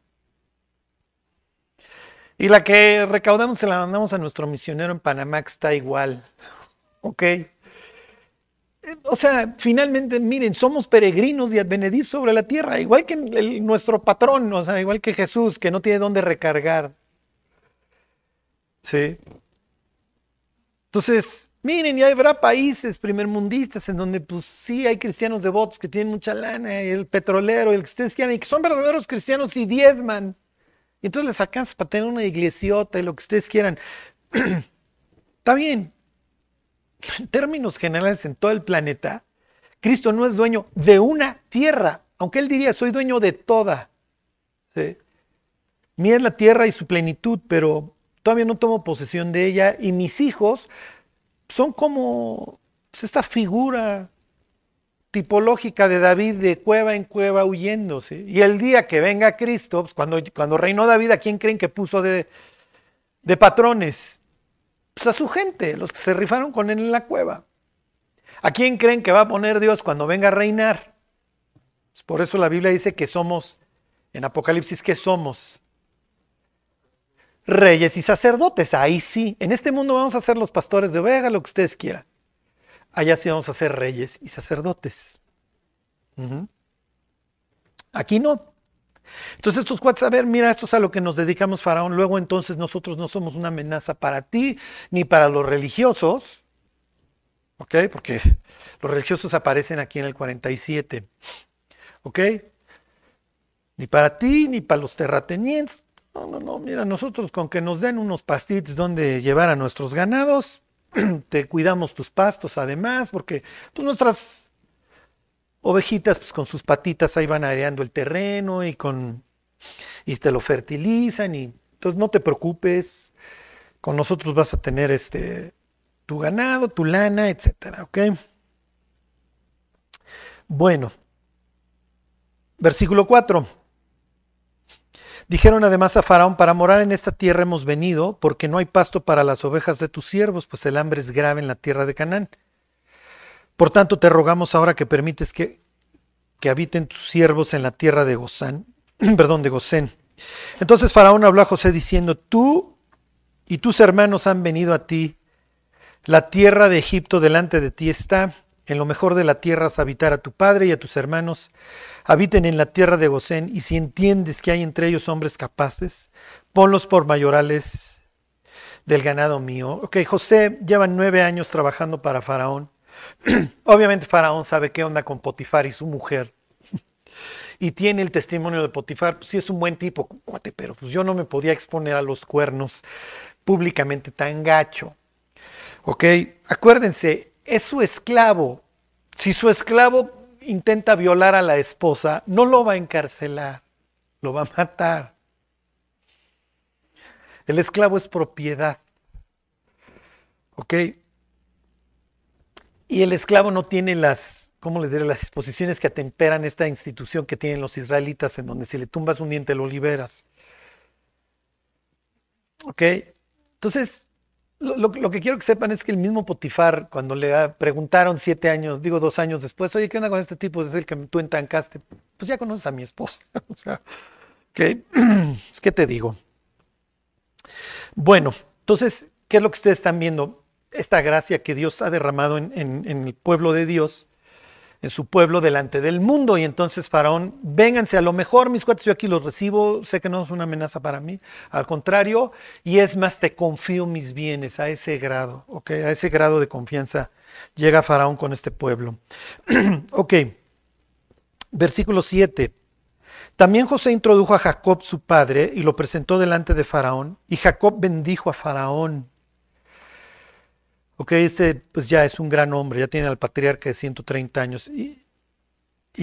Y la que recaudamos se la mandamos a nuestro misionero en Panamá, que está igual. ¿Ok? O sea, finalmente, miren, somos peregrinos y advenedizos sobre la tierra, igual que nuestro patrón, o sea, igual que Jesús, que no tiene dónde recargar. Sí. Entonces, miren, ya habrá países primermundistas en donde, pues sí, hay cristianos devotos que tienen mucha lana, y el petrolero, el que ustedes quieran, y que son verdaderos cristianos y diezman. Y entonces les alcanza para tener una iglesiota y lo que ustedes quieran. Está bien. En términos generales, en todo el planeta, Cristo no es dueño de una tierra, aunque él diría, soy dueño de toda. Mía es la tierra y su plenitud, pero todavía no tomo posesión de ella y mis hijos son como pues, esta figura tipológica de David de cueva en cueva huyendo. ¿sí? Y el día que venga Cristo, pues, cuando, cuando reinó David, ¿a quién creen que puso de, de patrones? Pues a su gente, los que se rifaron con él en la cueva. ¿A quién creen que va a poner Dios cuando venga a reinar? Pues por eso la Biblia dice que somos, en Apocalipsis, que somos reyes y sacerdotes. Ahí sí, en este mundo vamos a ser los pastores de ovejas, lo que ustedes quieran. Allá sí vamos a ser reyes y sacerdotes. Aquí no. Entonces estos cuates, a ver, mira, esto es a lo que nos dedicamos, Faraón. Luego entonces nosotros no somos una amenaza para ti ni para los religiosos. ¿Ok? Porque los religiosos aparecen aquí en el 47. ¿Ok? Ni para ti ni para los terratenientes. No, no, no, mira, nosotros con que nos den unos pastitos donde llevar a nuestros ganados, te cuidamos tus pastos además, porque pues, nuestras ovejitas pues, con sus patitas ahí van areando el terreno y con y te lo fertilizan y entonces no te preocupes, con nosotros vas a tener este tu ganado, tu lana, etcétera, ¿ok? Bueno, versículo 4. Dijeron además a Faraón, para morar en esta tierra hemos venido, porque no hay pasto para las ovejas de tus siervos, pues el hambre es grave en la tierra de Canaán. Por tanto, te rogamos ahora que permites que, que habiten tus siervos en la tierra de Gozán, perdón, de Gosén. Entonces Faraón habló a José diciendo, tú y tus hermanos han venido a ti, la tierra de Egipto delante de ti está, en lo mejor de la tierra es habitar a tu padre y a tus hermanos, habiten en la tierra de Gosén, y si entiendes que hay entre ellos hombres capaces, ponlos por mayorales del ganado mío. Ok, José lleva nueve años trabajando para Faraón. Obviamente Faraón sabe qué onda con Potifar y su mujer. y tiene el testimonio de Potifar, pues sí es un buen tipo, pero pues yo no me podía exponer a los cuernos públicamente tan gacho. Ok, acuérdense, es su esclavo. Si su esclavo intenta violar a la esposa, no lo va a encarcelar, lo va a matar. El esclavo es propiedad. ¿Ok? Y el esclavo no tiene las, ¿cómo les diré? Las disposiciones que atemperan esta institución que tienen los israelitas, en donde si le tumbas un diente lo liberas. ¿Ok? Entonces, lo, que quiero que sepan es que el mismo Potifar, cuando le preguntaron siete años, digo dos años después, oye, ¿qué onda con este tipo? Es el que tú entancaste. Pues ya conoces a mi esposa. o sea, ¿qué? es que te digo. Bueno, entonces, ¿qué es lo que ustedes están viendo? Esta gracia que Dios ha derramado en el pueblo de Dios en su pueblo delante del mundo. Y entonces Faraón, vénganse, a lo mejor mis cuates yo aquí los recibo, sé que no es una amenaza para mí, al contrario, y es más, te confío mis bienes a ese grado, ¿ok? A ese grado de confianza llega Faraón con este pueblo. ok, versículo 7. También José introdujo a Jacob su padre y lo presentó delante de Faraón, y Jacob bendijo a Faraón. Ok, este pues ya es un gran hombre, ya tiene al patriarca de 130 años. Y,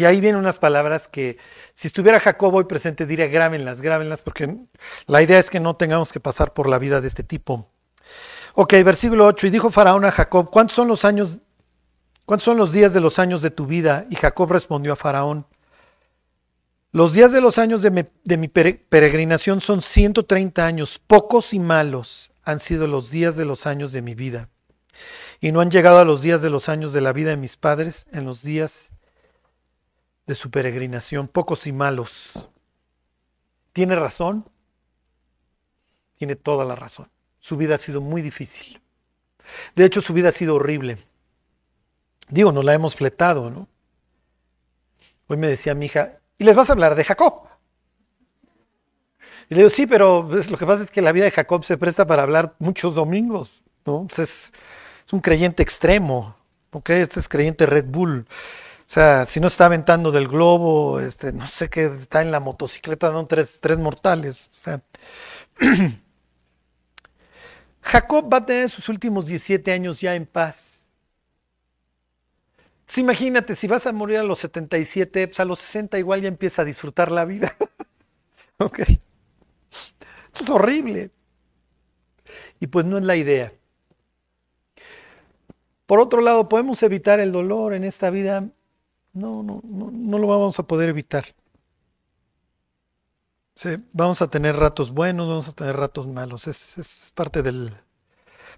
ahí vienen unas palabras que si estuviera Jacob hoy presente diría grábenlas, grábenlas, porque la idea es que no tengamos que pasar por la vida de este tipo. Ok, versículo 8, y dijo Faraón a Jacob, ¿cuántos son los años, cuántos son los días de los años de tu vida? Y Jacob respondió a Faraón, los días de los años de mi, de mi peregrinación son 130 años, pocos y malos han sido los días de los años de mi vida y no han llegado a los días de los años de la vida de mis padres en los días de su peregrinación, pocos y malos. ¿Tiene razón? Tiene toda la razón. Su vida ha sido muy difícil. De hecho, su vida ha sido horrible. Digo, nos la hemos fletado, ¿no? Hoy me decía mi hija, ¿y les vas a hablar de Jacob? Y le digo, sí, pero lo que pasa es que la vida de Jacob se presta para hablar muchos domingos, ¿no? Entonces, es un creyente extremo, ¿ok? Este es creyente Red Bull. O sea, si no está aventando del globo, este, no sé qué, está en la motocicleta, no tres, tres mortales. O sea. Jacob va a tener sus últimos 17 años ya en paz. Pues imagínate, si vas a morir a los 77, pues a los 60 igual ya empieza a disfrutar la vida. ok. Eso es horrible. Y pues no es la idea. Por otro lado, ¿podemos evitar el dolor en esta vida? No, no, no, no lo vamos a poder evitar. vamos a tener ratos buenos, vamos a tener ratos malos. Es, es parte, del,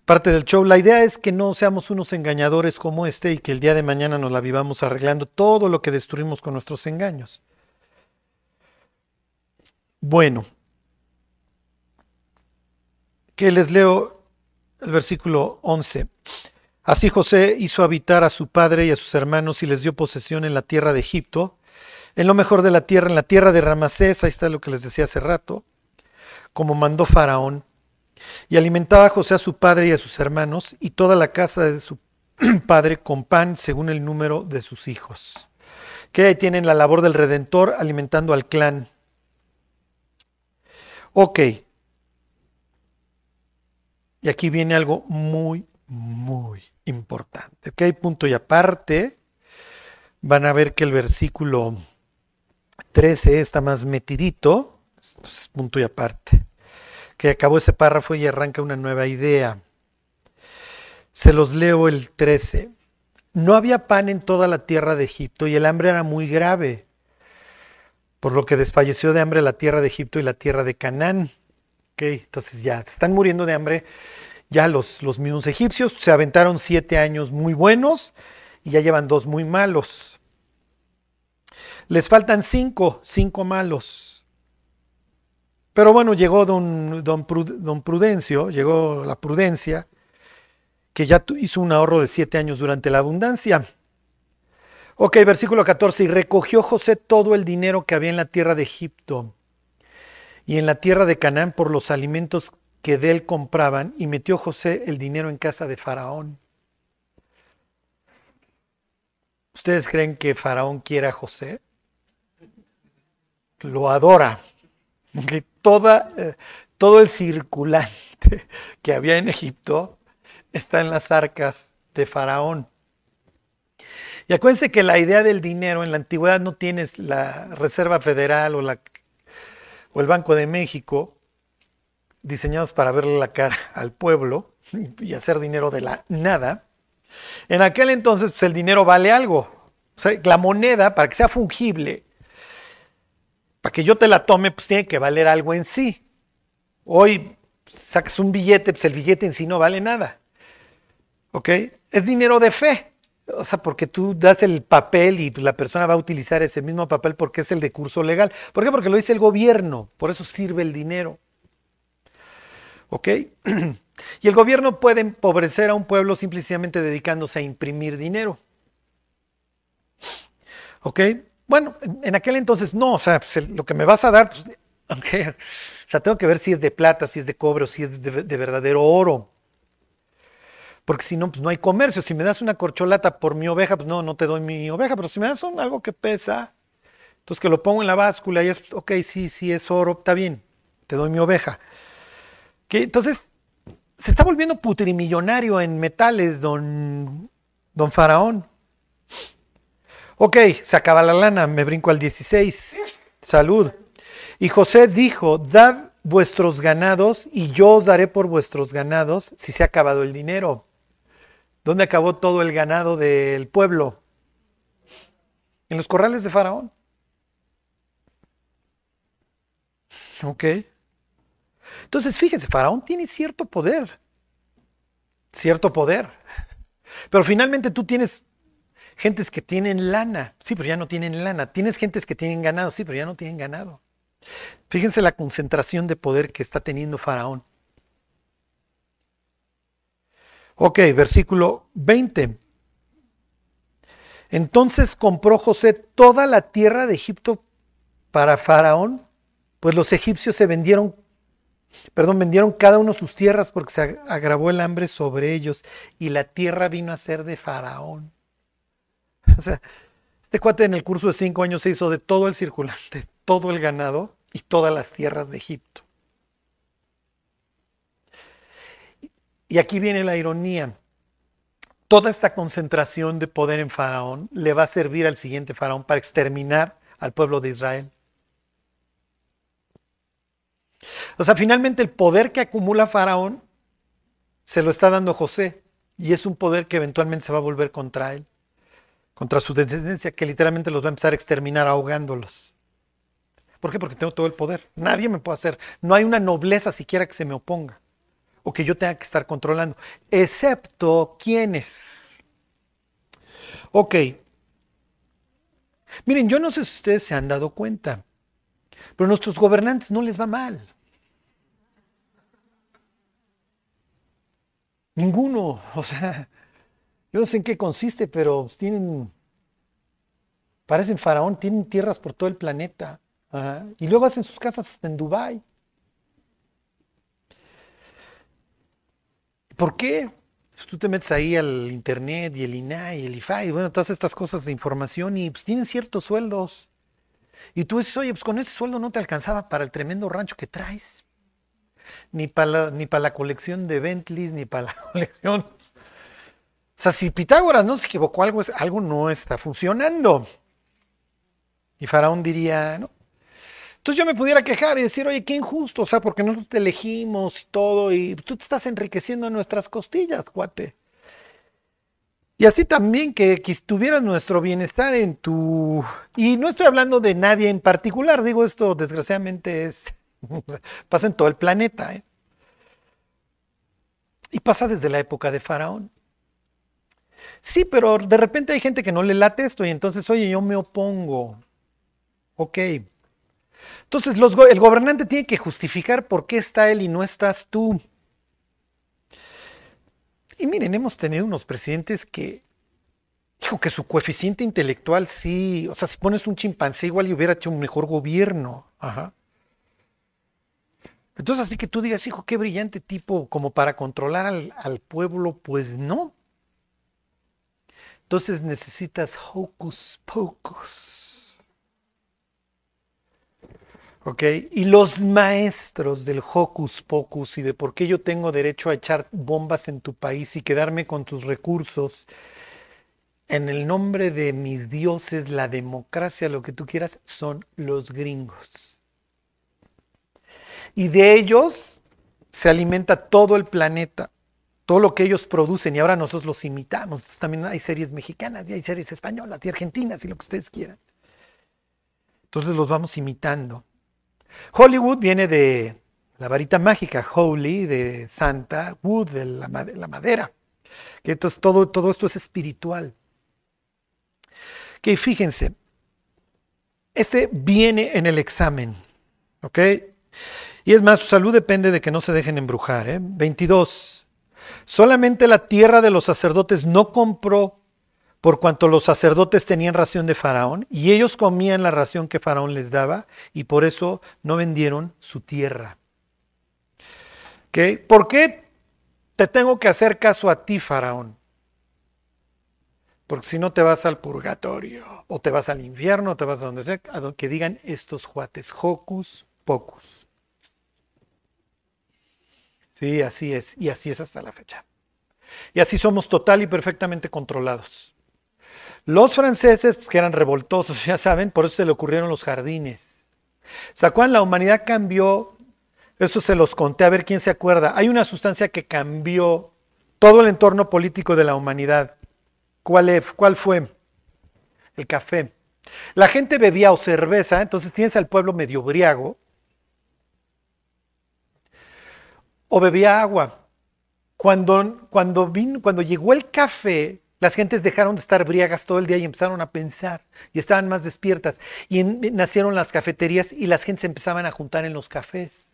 parte del show. La idea es que no seamos unos engañadores como este y que el día de mañana nos la vivamos arreglando todo lo que destruimos con nuestros engaños. Bueno, que les leo el versículo 11. Así José hizo habitar a su padre y a sus hermanos y les dio posesión en la tierra de Egipto, en lo mejor de la tierra, en la tierra de Ramasés, ahí está lo que les decía hace rato, como mandó Faraón. Y alimentaba a José a su padre y a sus hermanos y toda la casa de su padre con pan según el número de sus hijos. Que ahí tienen la labor del redentor alimentando al clan. Ok. Y aquí viene algo muy, muy importante. Ok, punto y aparte. Van a ver que el versículo 13 está más metidito. Entonces, punto y aparte. Que acabó ese párrafo y arranca una nueva idea. Se los leo el 13. No había pan en toda la tierra de Egipto y el hambre era muy grave, por lo que desfalleció de hambre la tierra de Egipto y la tierra de Canaán. Okay, entonces ya están muriendo de hambre ya los, los mismos egipcios. Se aventaron siete años muy buenos y ya llevan dos muy malos. Les faltan cinco, cinco malos. Pero bueno, llegó don, don, don Prudencio, llegó la prudencia que ya hizo un ahorro de siete años durante la abundancia. Ok, versículo 14. Y recogió José todo el dinero que había en la tierra de Egipto y en la tierra de Canaán por los alimentos que de él compraban, y metió José el dinero en casa de Faraón. ¿Ustedes creen que Faraón quiere a José? Lo adora. Toda, eh, todo el circulante que había en Egipto está en las arcas de Faraón. Y acuérdense que la idea del dinero en la antigüedad no tienes la Reserva Federal o, la, o el Banco de México diseñados para verle la cara al pueblo y hacer dinero de la nada. En aquel entonces pues, el dinero vale algo. O sea, la moneda, para que sea fungible, para que yo te la tome, pues tiene que valer algo en sí. Hoy sacas un billete, pues el billete en sí no vale nada. ¿Ok? Es dinero de fe. O sea, porque tú das el papel y la persona va a utilizar ese mismo papel porque es el de curso legal. ¿Por qué? Porque lo dice el gobierno. Por eso sirve el dinero. ¿Ok? Y el gobierno puede empobrecer a un pueblo simplemente dedicándose a imprimir dinero. ¿Ok? Bueno, en aquel entonces no, o sea, pues, lo que me vas a dar, pues, o sea, tengo que ver si es de plata, si es de cobre o si es de verdadero oro porque si no, pues no hay comercio. Si me das una corcholata por mi oveja, pues no, no te doy mi oveja, pero si me das algo que pesa, entonces que lo pongo en la báscula y es, ok, sí, sí es oro, está bien, te doy mi oveja. Que entonces se está volviendo putrimillonario en metales, don, don Faraón. Ok, se acaba la lana, me brinco al 16. Salud. Y José dijo, dad vuestros ganados y yo os daré por vuestros ganados si se ha acabado el dinero. ¿Dónde acabó todo el ganado del pueblo? En los corrales de Faraón. ¿Ok? Entonces, fíjense, Faraón tiene cierto poder. Cierto poder. Pero finalmente tú tienes gentes que tienen lana. Sí, pero ya no tienen lana. Tienes gentes que tienen ganado. Sí, pero ya no tienen ganado. Fíjense la concentración de poder que está teniendo Faraón. Ok, versículo 20. Entonces compró José toda la tierra de Egipto para Faraón, pues los egipcios se vendieron, perdón, vendieron cada uno sus tierras porque se agravó el hambre sobre ellos y la tierra vino a ser de Faraón. O sea, este cuate en el curso de cinco años se hizo de todo el circulante, todo el ganado y todas las tierras de Egipto. Y aquí viene la ironía. Toda esta concentración de poder en Faraón le va a servir al siguiente Faraón para exterminar al pueblo de Israel. O sea, finalmente el poder que acumula Faraón se lo está dando José y es un poder que eventualmente se va a volver contra él, contra su descendencia, que literalmente los va a empezar a exterminar ahogándolos. ¿Por qué? Porque tengo todo el poder. Nadie me puede hacer. No hay una nobleza siquiera que se me oponga o que yo tenga que estar controlando, excepto quiénes. Ok. Miren, yo no sé si ustedes se han dado cuenta, pero a nuestros gobernantes no les va mal. Ninguno. O sea, yo no sé en qué consiste, pero tienen Parecen faraón, tienen tierras por todo el planeta. Y luego hacen sus casas en Dubái. ¿Por qué? Pues tú te metes ahí al internet y el INAI y el IFAI, bueno, todas estas cosas de información y pues tienen ciertos sueldos. Y tú dices, oye, pues con ese sueldo no te alcanzaba para el tremendo rancho que traes. Ni para la, ni para la colección de Bentleys, ni para la colección. O sea, si Pitágoras no se equivocó, algo, algo no está funcionando. Y Faraón diría, no. Entonces yo me pudiera quejar y decir, oye, qué injusto, o sea, porque nosotros te elegimos y todo, y tú te estás enriqueciendo en nuestras costillas, cuate. Y así también que, que tuvieras nuestro bienestar en tu... Y no estoy hablando de nadie en particular, digo esto desgraciadamente es... pasa en todo el planeta. ¿eh? Y pasa desde la época de Faraón. Sí, pero de repente hay gente que no le late esto y entonces, oye, yo me opongo. Ok. Entonces el gobernante tiene que justificar por qué está él y no estás tú. Y miren, hemos tenido unos presidentes que, dijo que su coeficiente intelectual sí, o sea, si pones un chimpancé igual y hubiera hecho un mejor gobierno. Ajá. Entonces, así que tú digas, hijo, qué brillante tipo como para controlar al, pueblo, pues no. Entonces necesitas hocus pocus. ¿Ok? Y los maestros del hocus pocus y de por qué yo tengo derecho a echar bombas en tu país y quedarme con tus recursos en el nombre de mis dioses, la democracia, lo que tú quieras, son los gringos. Y de ellos se alimenta todo el planeta, todo lo que ellos producen y ahora nosotros los imitamos. También hay series mexicanas hay series españolas y argentinas y lo que ustedes quieran. Entonces los vamos imitando. Hollywood viene de la varita mágica, holy, de santa, wood, de la, madera. Entonces todo, todo esto es espiritual. Que fíjense, este viene en el examen, ¿ok? Y es más, su salud depende de que no se dejen embrujar. ¿eh? 22. Solamente la tierra de los sacerdotes no compró por cuanto los sacerdotes tenían ración de Faraón y ellos comían la ración que Faraón les daba y por eso no vendieron su tierra. ¿Okay? ¿Por qué te tengo que hacer caso a ti, Faraón? Porque si no te vas al purgatorio o te vas al infierno o te vas a donde sea, a donde que digan estos juates, hocus pocus. Sí, así es. Y así es hasta la fecha. Y así somos total y perfectamente controlados. Los franceses, pues, que eran revoltosos, ya saben, por eso se le ocurrieron los jardines. ¿Se La humanidad cambió, eso se los conté, a ver quién se acuerda. Hay una sustancia que cambió todo el entorno político de la humanidad. ¿Cuál? ¿Cuál fue? El café. La gente bebía o cerveza, entonces tienes al pueblo medio briago, o bebía agua. Cuando, cuando, cuando llegó el café, las gentes dejaron de estar briagas todo el día y empezaron a pensar y estaban más despiertas. Y nacieron las cafeterías y las gentes empezaban a juntar en los cafés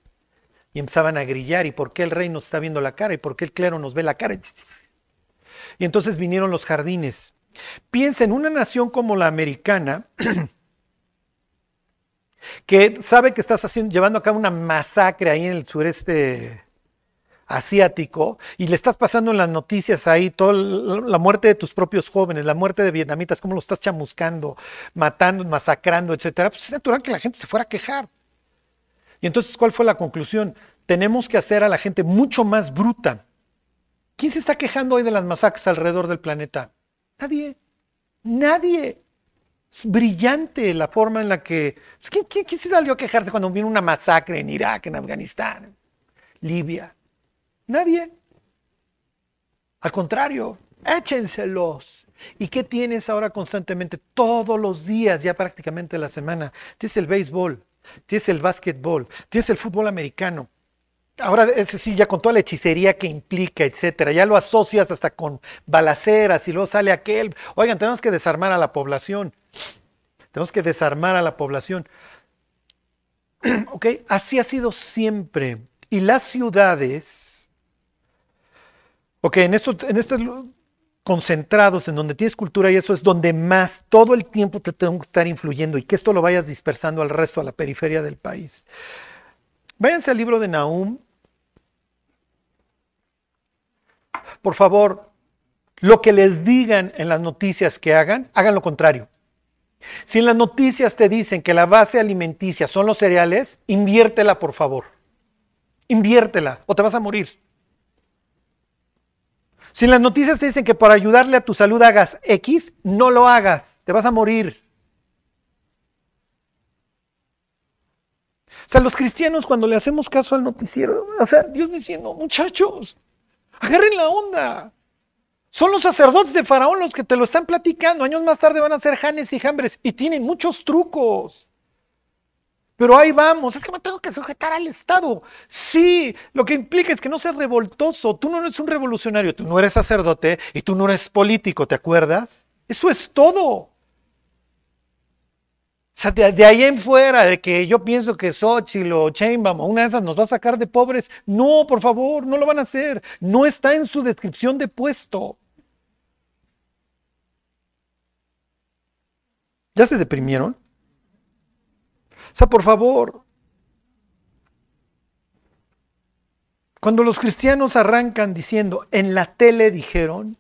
y empezaban a grillar. ¿Y por qué el rey nos está viendo la cara? ¿Y por qué el clero nos ve la cara? Y entonces vinieron los jardines. Piensa en una nación como la americana, que sabe que estás haciendo, llevando a cabo una masacre ahí en el sureste asiático y le estás pasando en las noticias ahí toda la muerte de tus propios jóvenes, la muerte de vietnamitas, cómo lo estás chamuscando, matando, masacrando, etcétera, pues es natural que la gente se fuera a quejar. Y entonces, ¿cuál fue la conclusión? Tenemos que hacer a la gente mucho más bruta. ¿Quién se está quejando hoy de las masacres alrededor del planeta? Nadie. Nadie. Es brillante la forma en la que... Pues, ¿quién, se salió a quejarse cuando viene una masacre en Irak, en Afganistán, Libia? Nadie. Al contrario, échenselos. ¿Y qué tienes ahora constantemente? Todos los días, ya prácticamente la semana. Tienes el béisbol, tienes el básquetbol, tienes el fútbol americano. Ahora, ese sí, ya con toda la hechicería que implica, etcétera, ya lo asocias hasta con balaceras y luego sale aquel. Oigan, tenemos que desarmar a la población. Tenemos que desarmar a la población. ok, así ha sido siempre. Y las ciudades Ok, en, en este concentrados, en donde tienes cultura y eso es donde más todo el tiempo te tengo que estar influyendo y que esto lo vayas dispersando al resto, a la periferia del país. Váyanse al libro de Nahum. Por favor, lo que les digan en las noticias que hagan, hagan lo contrario. Si en las noticias te dicen que la base alimenticia son los cereales, inviértela, por favor. Inviértela o te vas a morir. Si las noticias te dicen que por ayudarle a tu salud hagas X, no lo hagas, te vas a morir. O sea, los cristianos cuando le hacemos caso al noticiero, o sea, Dios diciendo, muchachos, agarren la onda. Son los sacerdotes de Faraón los que te lo están platicando. Años más tarde van a ser Janes y Jambres y tienen muchos trucos. Pero ahí vamos, es que me tengo que sujetar al Estado. Sí, lo que implica es que no seas revoltoso. Tú no eres un revolucionario, tú no eres sacerdote y tú no eres político, ¿te acuerdas? Eso es todo. O sea, de, ahí en fuera, de que yo pienso que Xochitl o Chainbaum o una de esas nos va a sacar de pobres. No, por favor, no lo van a hacer. No está en su descripción de puesto. ¿Ya se deprimieron? O sea, por favor, cuando los cristianos arrancan diciendo, en la tele dijeron,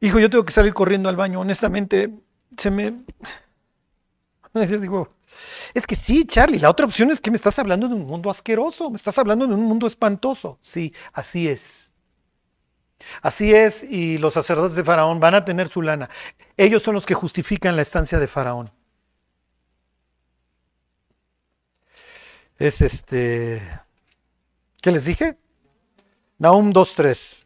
hijo, yo tengo que salir corriendo al baño, honestamente, se me... Digo, es que sí, Charlie, la otra opción es que me estás hablando de un mundo asqueroso, me estás hablando de un mundo espantoso. Sí, así es. Así es, y los sacerdotes de Faraón van a tener su lana. Ellos son los que justifican la estancia de Faraón. Es este... ¿Qué les dije? Nahum 2.3.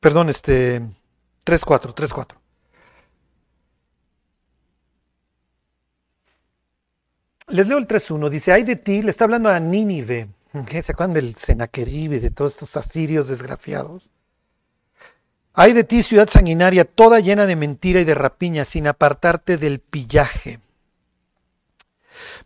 Perdón, este 3.4, 3.4. Les leo el 3.1, dice, hay de ti, le está hablando a Nínive, ¿se acuerdan del Senaquerib y de todos estos asirios desgraciados? Hay de ti, ciudad sanguinaria, toda llena de mentira y de rapiña, sin apartarte del pillaje.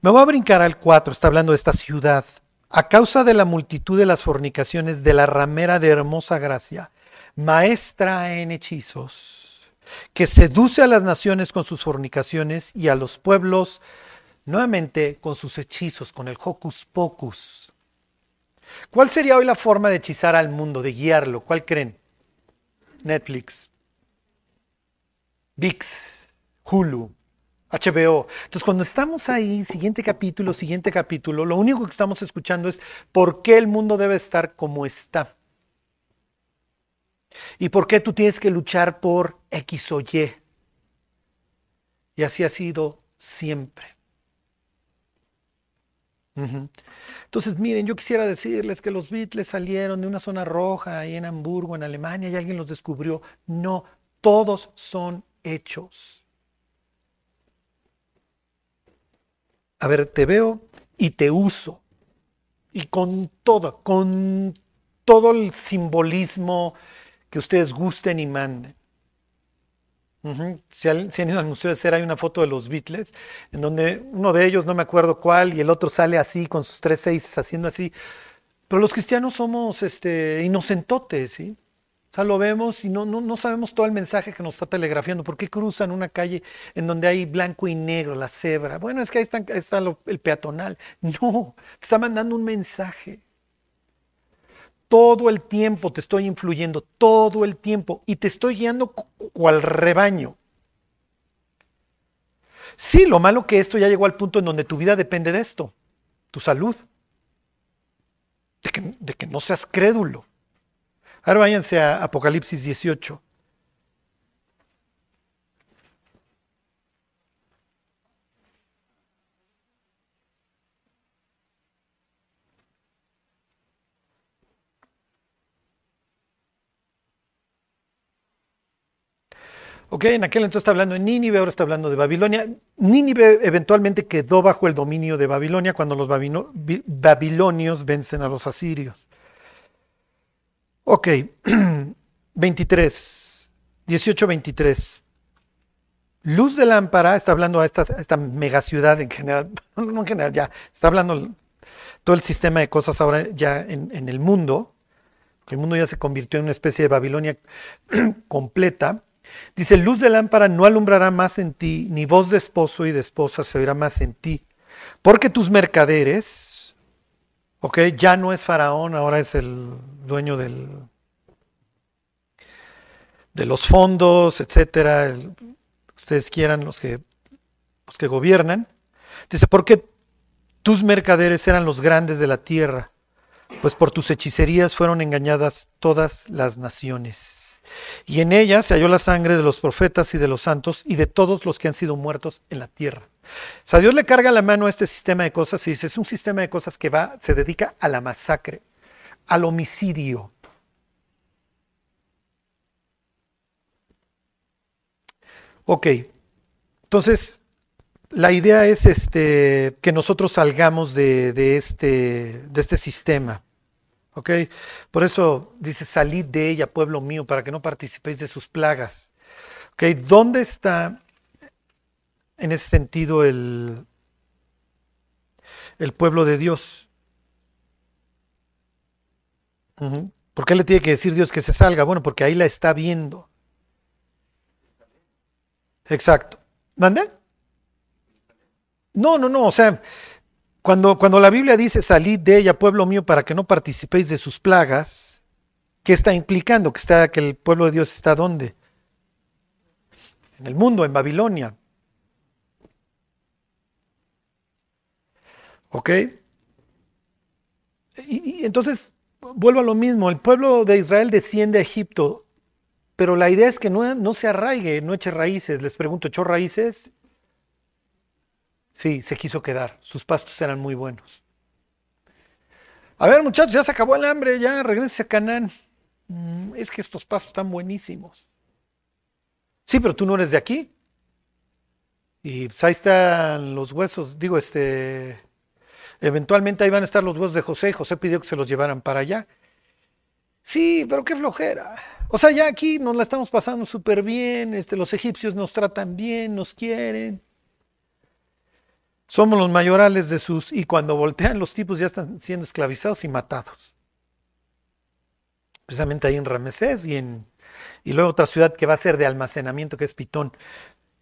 Me voy a brincar al 4, está hablando de esta ciudad. A causa de la multitud de las fornicaciones de la ramera de hermosa gracia, maestra en hechizos, que seduce a las naciones con sus fornicaciones y a los pueblos nuevamente con sus hechizos, con el hocus pocus. ¿Cuál sería hoy la forma de hechizar al mundo, de guiarlo? ¿Cuál creen? Netflix, VIX, Hulu, HBO. Entonces, cuando estamos ahí, siguiente capítulo, siguiente capítulo, lo único que estamos escuchando es por qué el mundo debe estar como está. Y por qué tú tienes que luchar por X o Y. Y así ha sido siempre. Entonces, miren, yo quisiera decirles que los Beatles salieron de una zona roja ahí en Hamburgo, en Alemania, y alguien los descubrió. No, todos son hechos. A ver, te veo y te uso. Y con todo, con todo el simbolismo que ustedes gusten y manden si, han, ido al Museo de Cera, hay una foto de los Beatles, en donde uno de ellos, no me acuerdo cuál, y el otro sale así, con sus tres seis haciendo así. Pero los cristianos somos este, inocentotes, ¿sí? O sea, lo vemos y no, no, no, sabemos todo el mensaje que nos está telegrafiando. ¿Por qué cruzan una calle en donde hay blanco y negro, la cebra? Bueno, es que ahí está, el peatonal. No, está mandando un mensaje. Todo el tiempo te estoy influyendo, todo el tiempo, y te estoy guiando cual rebaño. Sí, lo malo que esto ya llegó al punto en donde tu vida depende de esto, tu salud, de que, de que no seas crédulo. Ahora váyanse a Apocalipsis 18. Ok, en aquel entonces está hablando de Nínive, ahora está hablando de Babilonia. Nínive eventualmente quedó bajo el dominio de Babilonia cuando los babilonios vencen a los asirios. Ok, 23, 18, 23. luz de lámpara, está hablando a esta, a esta megaciudad en general, en general, ya, está hablando todo el sistema de cosas ahora ya en, en el mundo, que el mundo ya se convirtió en una especie de Babilonia completa. Dice, luz de lámpara no alumbrará más en ti, ni voz de esposo y de esposa se oirá más en ti, porque tus mercaderes, ok, ya no es faraón, ahora es el dueño del, de los fondos, etcétera, ustedes quieran, los que, los que gobiernan. Dice, porque tus mercaderes eran los grandes de la tierra, pues por tus hechicerías fueron engañadas todas las naciones. Y en ella se halló la sangre de los profetas y de los santos y de todos los que han sido muertos en la tierra. O sea, Dios le carga la mano a este sistema de cosas y dice, es un sistema de cosas que va, se dedica a la masacre, al homicidio. Ok, entonces la idea es este, que nosotros salgamos de, de este, de este sistema. ¿Ok? Por eso dice, salid de ella, pueblo mío, para que no participéis de sus plagas. ¿ok? ¿Dónde está en ese sentido el, el pueblo de Dios? ¿Por qué le tiene que decir Dios que se salga? Bueno, porque ahí la está viendo. Exacto. ¿Mande? No, no, no, o sea, cuando, cuando la Biblia dice salid de ella, pueblo mío, para que no participéis de sus plagas, ¿qué está implicando? Que, está, que el pueblo de Dios está ¿dónde? En el mundo, en Babilonia. ¿Ok? Y, entonces, vuelvo a lo mismo, el pueblo de Israel desciende a Egipto, pero la idea es que no, no se arraigue, no eche raíces. Les pregunto, ¿echó raíces? Sí, se quiso quedar. Sus pastos eran muy buenos. A ver, muchachos, ya se acabó el hambre, ya regrese a Canaán. "Mm, es que estos pastos están buenísimos. Sí, pero tú no eres de aquí. Y pues ahí están los huesos, digo, este, eventualmente ahí van a estar los huesos de José. José pidió que se los llevaran para allá. Sí, pero qué flojera. O sea, ya aquí nos la estamos pasando súper bien, este, los egipcios nos tratan bien, nos quieren. Somos los mayorales de sus... Y cuando voltean los tipos ya están siendo esclavizados y matados. Precisamente ahí en Ramesés y en... Y luego otra ciudad que va a ser de almacenamiento que es Pitón.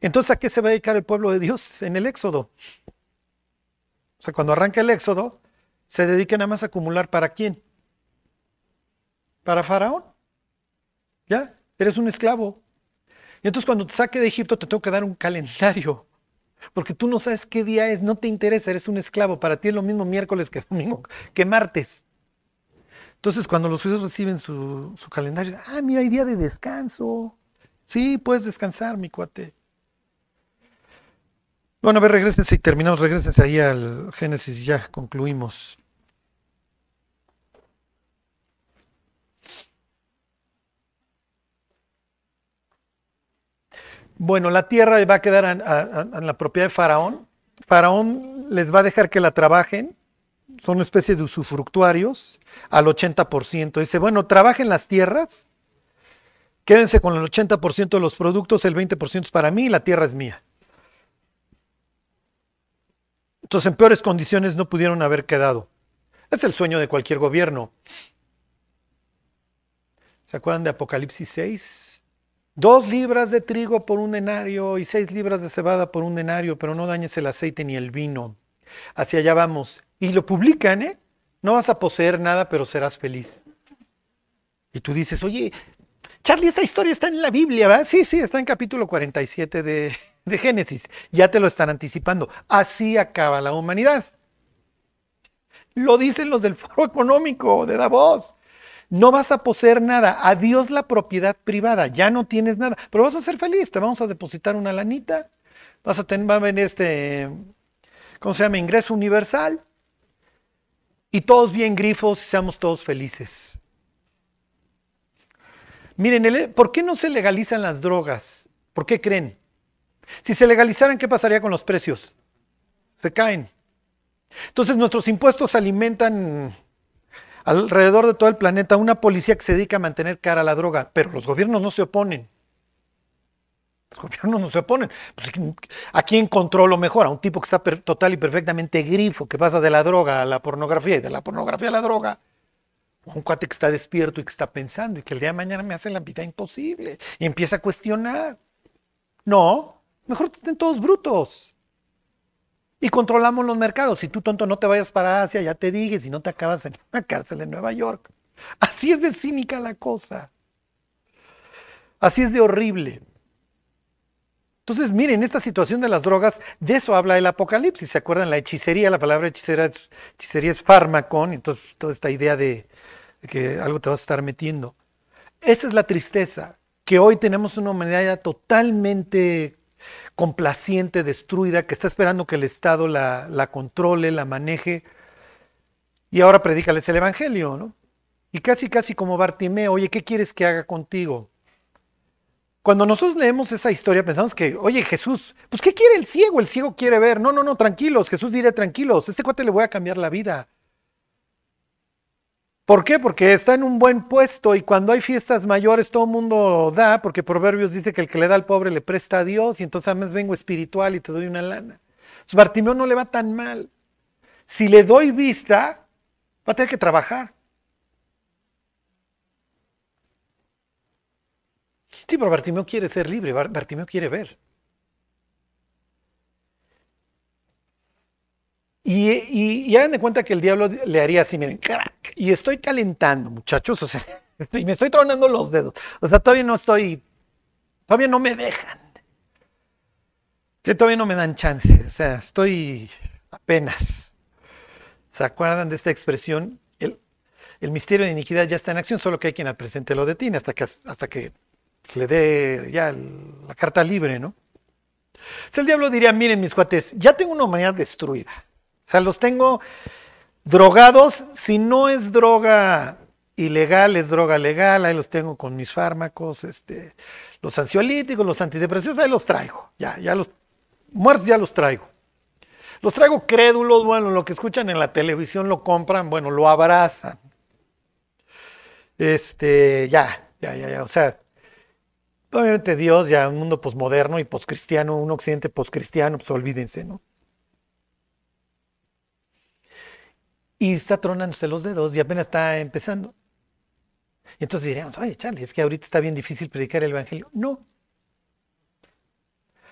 Entonces, ¿a qué se va a dedicar el pueblo de Dios en el Éxodo? O sea, cuando arranca el Éxodo, se dedica nada más a acumular para quién? Para Faraón. ¿Ya? Eres un esclavo. Y entonces cuando te saque de Egipto te tengo que dar un calendario. Porque tú no sabes qué día es, no te interesa, eres un esclavo. Para ti es lo mismo miércoles que domingo, que martes. Entonces cuando los judíos reciben su, su calendario, ah, mira, hay día de descanso. Sí, puedes descansar, mi cuate. Bueno, a ver, regresense y terminamos, regresense ahí al Génesis ya concluimos. Bueno, la tierra va a quedar en, la propiedad de Faraón. Faraón les va a dejar que la trabajen. Son una especie de usufructuarios al 80%. Dice, bueno, trabajen las tierras. Quédense con el 80% de los productos, el 20% es para mí y la tierra es mía. Entonces, en peores condiciones no pudieron haber quedado. Es el sueño de cualquier gobierno. ¿Se acuerdan de Apocalipsis 6? Dos libras de trigo por un denario y seis libras de cebada por un denario, pero no dañes el aceite ni el vino. Hacia allá vamos. Y lo publican, ¿eh? No vas a poseer nada, pero serás feliz. Y tú dices, oye, Charlie, esta historia está en la Biblia, ¿verdad? Sí, sí, está en capítulo 47 de, de Génesis. Ya te lo están anticipando. Así acaba la humanidad. Lo dicen los del Foro Económico de Davos. No vas a poseer nada. Adiós la propiedad privada. Ya no tienes nada. Pero vas a ser feliz. Te vamos a depositar una lanita. Vas a tener, va a venir este, ¿cómo se llama? Ingreso universal. Y todos bien grifos y seamos todos felices. Miren, ¿por qué no se legalizan las drogas? ¿Por qué creen? Si se legalizaran, ¿qué pasaría con los precios? Se caen. Entonces nuestros impuestos alimentan alrededor de todo el planeta una policía que se dedica a mantener cara a la droga, pero los gobiernos no se oponen. Los gobiernos no se oponen. Pues, ¿A quién controlo mejor? A un tipo que está total y perfectamente grifo, que pasa de la droga a la pornografía y de la pornografía a la droga. O un cuate que está despierto y que está pensando y que el día de mañana me hace la vida imposible y empieza a cuestionar. No, mejor estén todos brutos. Y controlamos los mercados. Si tú tonto no te vayas para Asia, ya te dije, si no te acabas en una cárcel en Nueva York. Así es de cínica la cosa. Así es de horrible. Entonces, miren, esta situación de las drogas, de eso habla el Apocalipsis. ¿Se acuerdan? La hechicería, la palabra hechicera es, hechicería es fármaco, entonces toda esta idea de, que algo te vas a estar metiendo. Esa es la tristeza, que hoy tenemos una humanidad totalmente complaciente, destruida, que está esperando que el Estado la, la controle, la maneje. Y ahora predícales el Evangelio, ¿no? Y casi, casi como Bartimeo, oye, ¿qué quieres que haga contigo? Cuando nosotros leemos esa historia pensamos que, oye Jesús, pues ¿qué quiere el ciego? El ciego quiere ver. No, no, no, tranquilos. Jesús dirá, tranquilos, este cuate le voy a cambiar la vida. ¿Por qué? Porque está en un buen puesto y cuando hay fiestas mayores todo el mundo da, porque Proverbios dice que el que le da al pobre le presta a Dios y entonces además vengo espiritual y te doy una lana. Su Bartimeo no le va tan mal. Si le doy vista, va a tener que trabajar. Sí, pero Bartimeo quiere ser libre, Bartimeo quiere ver. Y, hagan de cuenta que el diablo le haría así, miren, crack, y estoy calentando, muchachos, o sea, y me estoy tronando los dedos. O sea, todavía no estoy, todavía no me dejan. Que todavía no me dan chance, o sea, estoy apenas. ¿Se acuerdan de esta expresión? El, misterio de iniquidad ya está en acción, solo que hay quien al presente lo detiene hasta que, hasta que le dé ya la carta libre, ¿no? Si el diablo diría, miren mis cuates, ya tengo una humanidad destruida. O sea, los tengo drogados, si no es droga ilegal, es droga legal, ahí los tengo con mis fármacos, este, los ansiolíticos, los antidepresivos, ahí los traigo, ya, ya los, muertos ya los traigo. Los traigo crédulos, bueno, lo que escuchan en la televisión lo compran, bueno, lo abrazan. Este, ya, ya, ya, ya, o sea, Obviamente Dios, ya un mundo posmoderno y poscristiano, un occidente poscristiano, pues olvídense, ¿no? Y está tronándose los dedos y apenas está empezando. Y entonces diríamos, oye, Charlie, es que ahorita está bien difícil predicar el Evangelio. No.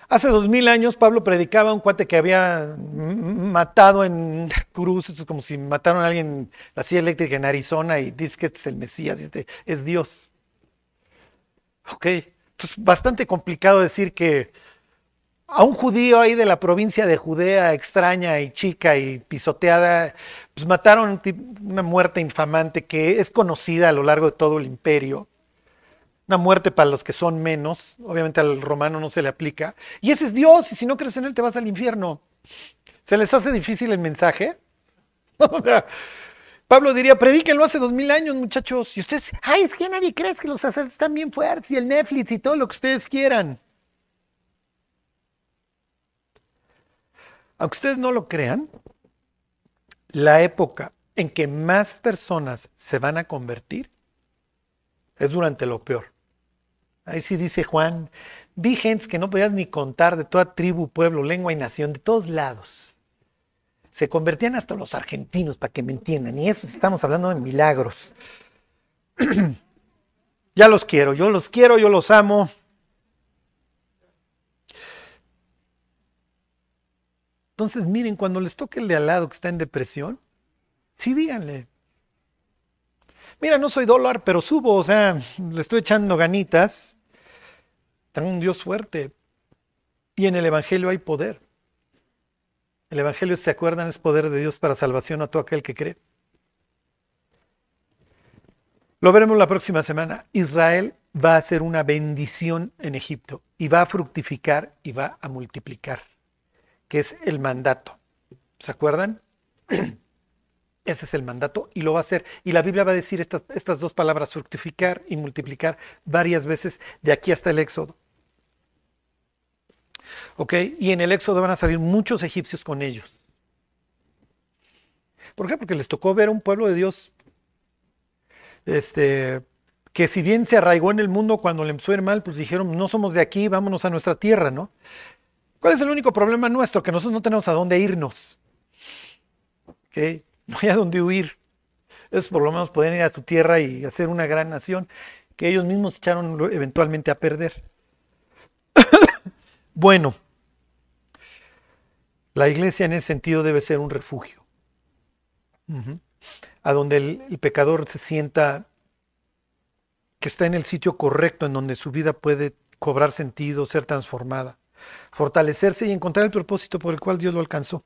Hace dos mil años Pablo predicaba un cuate que había matado en cruz, es como si mataron a alguien la silla eléctrica en Arizona y dice que este es el Mesías, este es Dios. Ok, es bastante complicado decir que a un judío ahí de la provincia de Judea, extraña y chica y pisoteada, pues mataron una muerte infamante que es conocida a lo largo de todo el imperio. Una muerte para los que son menos, obviamente al romano no se le aplica. Y ese es Dios, y si no crees en él te vas al infierno. ¿Se les hace difícil el mensaje? Pablo diría, predíquenlo hace dos mil años, muchachos. Y ustedes, ay, es que nadie cree que los sacerdotes están bien fuertes y el Netflix y todo lo que ustedes quieran. Aunque ustedes no lo crean, la época en que más personas se van a convertir es durante lo peor. Ahí sí dice Juan, vi gente que no podías ni contar de toda tribu, pueblo, lengua y nación, de todos lados se convertían hasta los argentinos, para que me entiendan. Y eso estamos hablando de milagros. ya los quiero, yo los quiero, yo los amo. Entonces, miren, cuando les toque el de al lado que está en depresión, sí díganle. Mira, no soy dólar, pero subo, o sea, le estoy echando ganitas. Tengo un Dios fuerte. Y en el Evangelio hay poder. El Evangelio, ¿se acuerdan? Es poder de Dios para salvación a todo aquel que cree. Lo veremos la próxima semana. Israel va a ser una bendición en Egipto y va a fructificar y va a multiplicar, que es el mandato. ¿Se acuerdan? Ese es el mandato y lo va a hacer. Y la Biblia va a decir estas, estas dos palabras, fructificar y multiplicar, varias veces de aquí hasta el Éxodo. ¿Ok? Y en el Éxodo van a salir muchos egipcios con ellos. ¿Por qué? Porque les tocó ver un pueblo de Dios este, que si bien se arraigó en el mundo cuando le empezó a ir mal, pues dijeron, no somos de aquí, vámonos a nuestra tierra, ¿no? ¿Cuál es el único problema nuestro? Que nosotros no tenemos a dónde irnos. No hay a dónde huir. Esos por lo menos pueden ir a su tierra y hacer una gran nación que ellos mismos echaron eventualmente a perder. bueno, la iglesia en ese sentido debe ser un refugio, a donde el, pecador se sienta que está en el sitio correcto, en donde su vida puede cobrar sentido, ser transformada, fortalecerse y encontrar el propósito por el cual Dios lo alcanzó.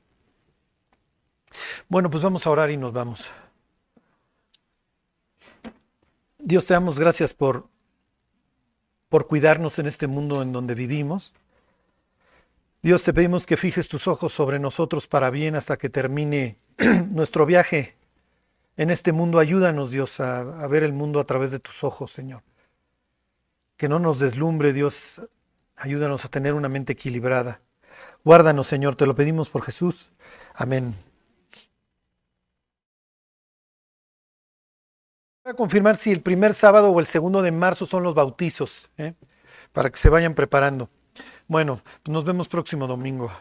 Bueno, pues vamos a orar y nos vamos. Dios te damos gracias por, por cuidarnos en este mundo en donde vivimos. Dios te pedimos que fijes tus ojos sobre nosotros para bien hasta que termine nuestro viaje en este mundo. Ayúdanos, Dios, a, a, ver el mundo a través de tus ojos, Señor. Que no nos deslumbre, Dios. Ayúdanos a tener una mente equilibrada. Guárdanos, Señor, te lo pedimos por Jesús. Amén. Voy a confirmar si el primer sábado o el segundo de marzo son los bautizos, ¿eh? para que se vayan preparando. Bueno, nos vemos próximo domingo.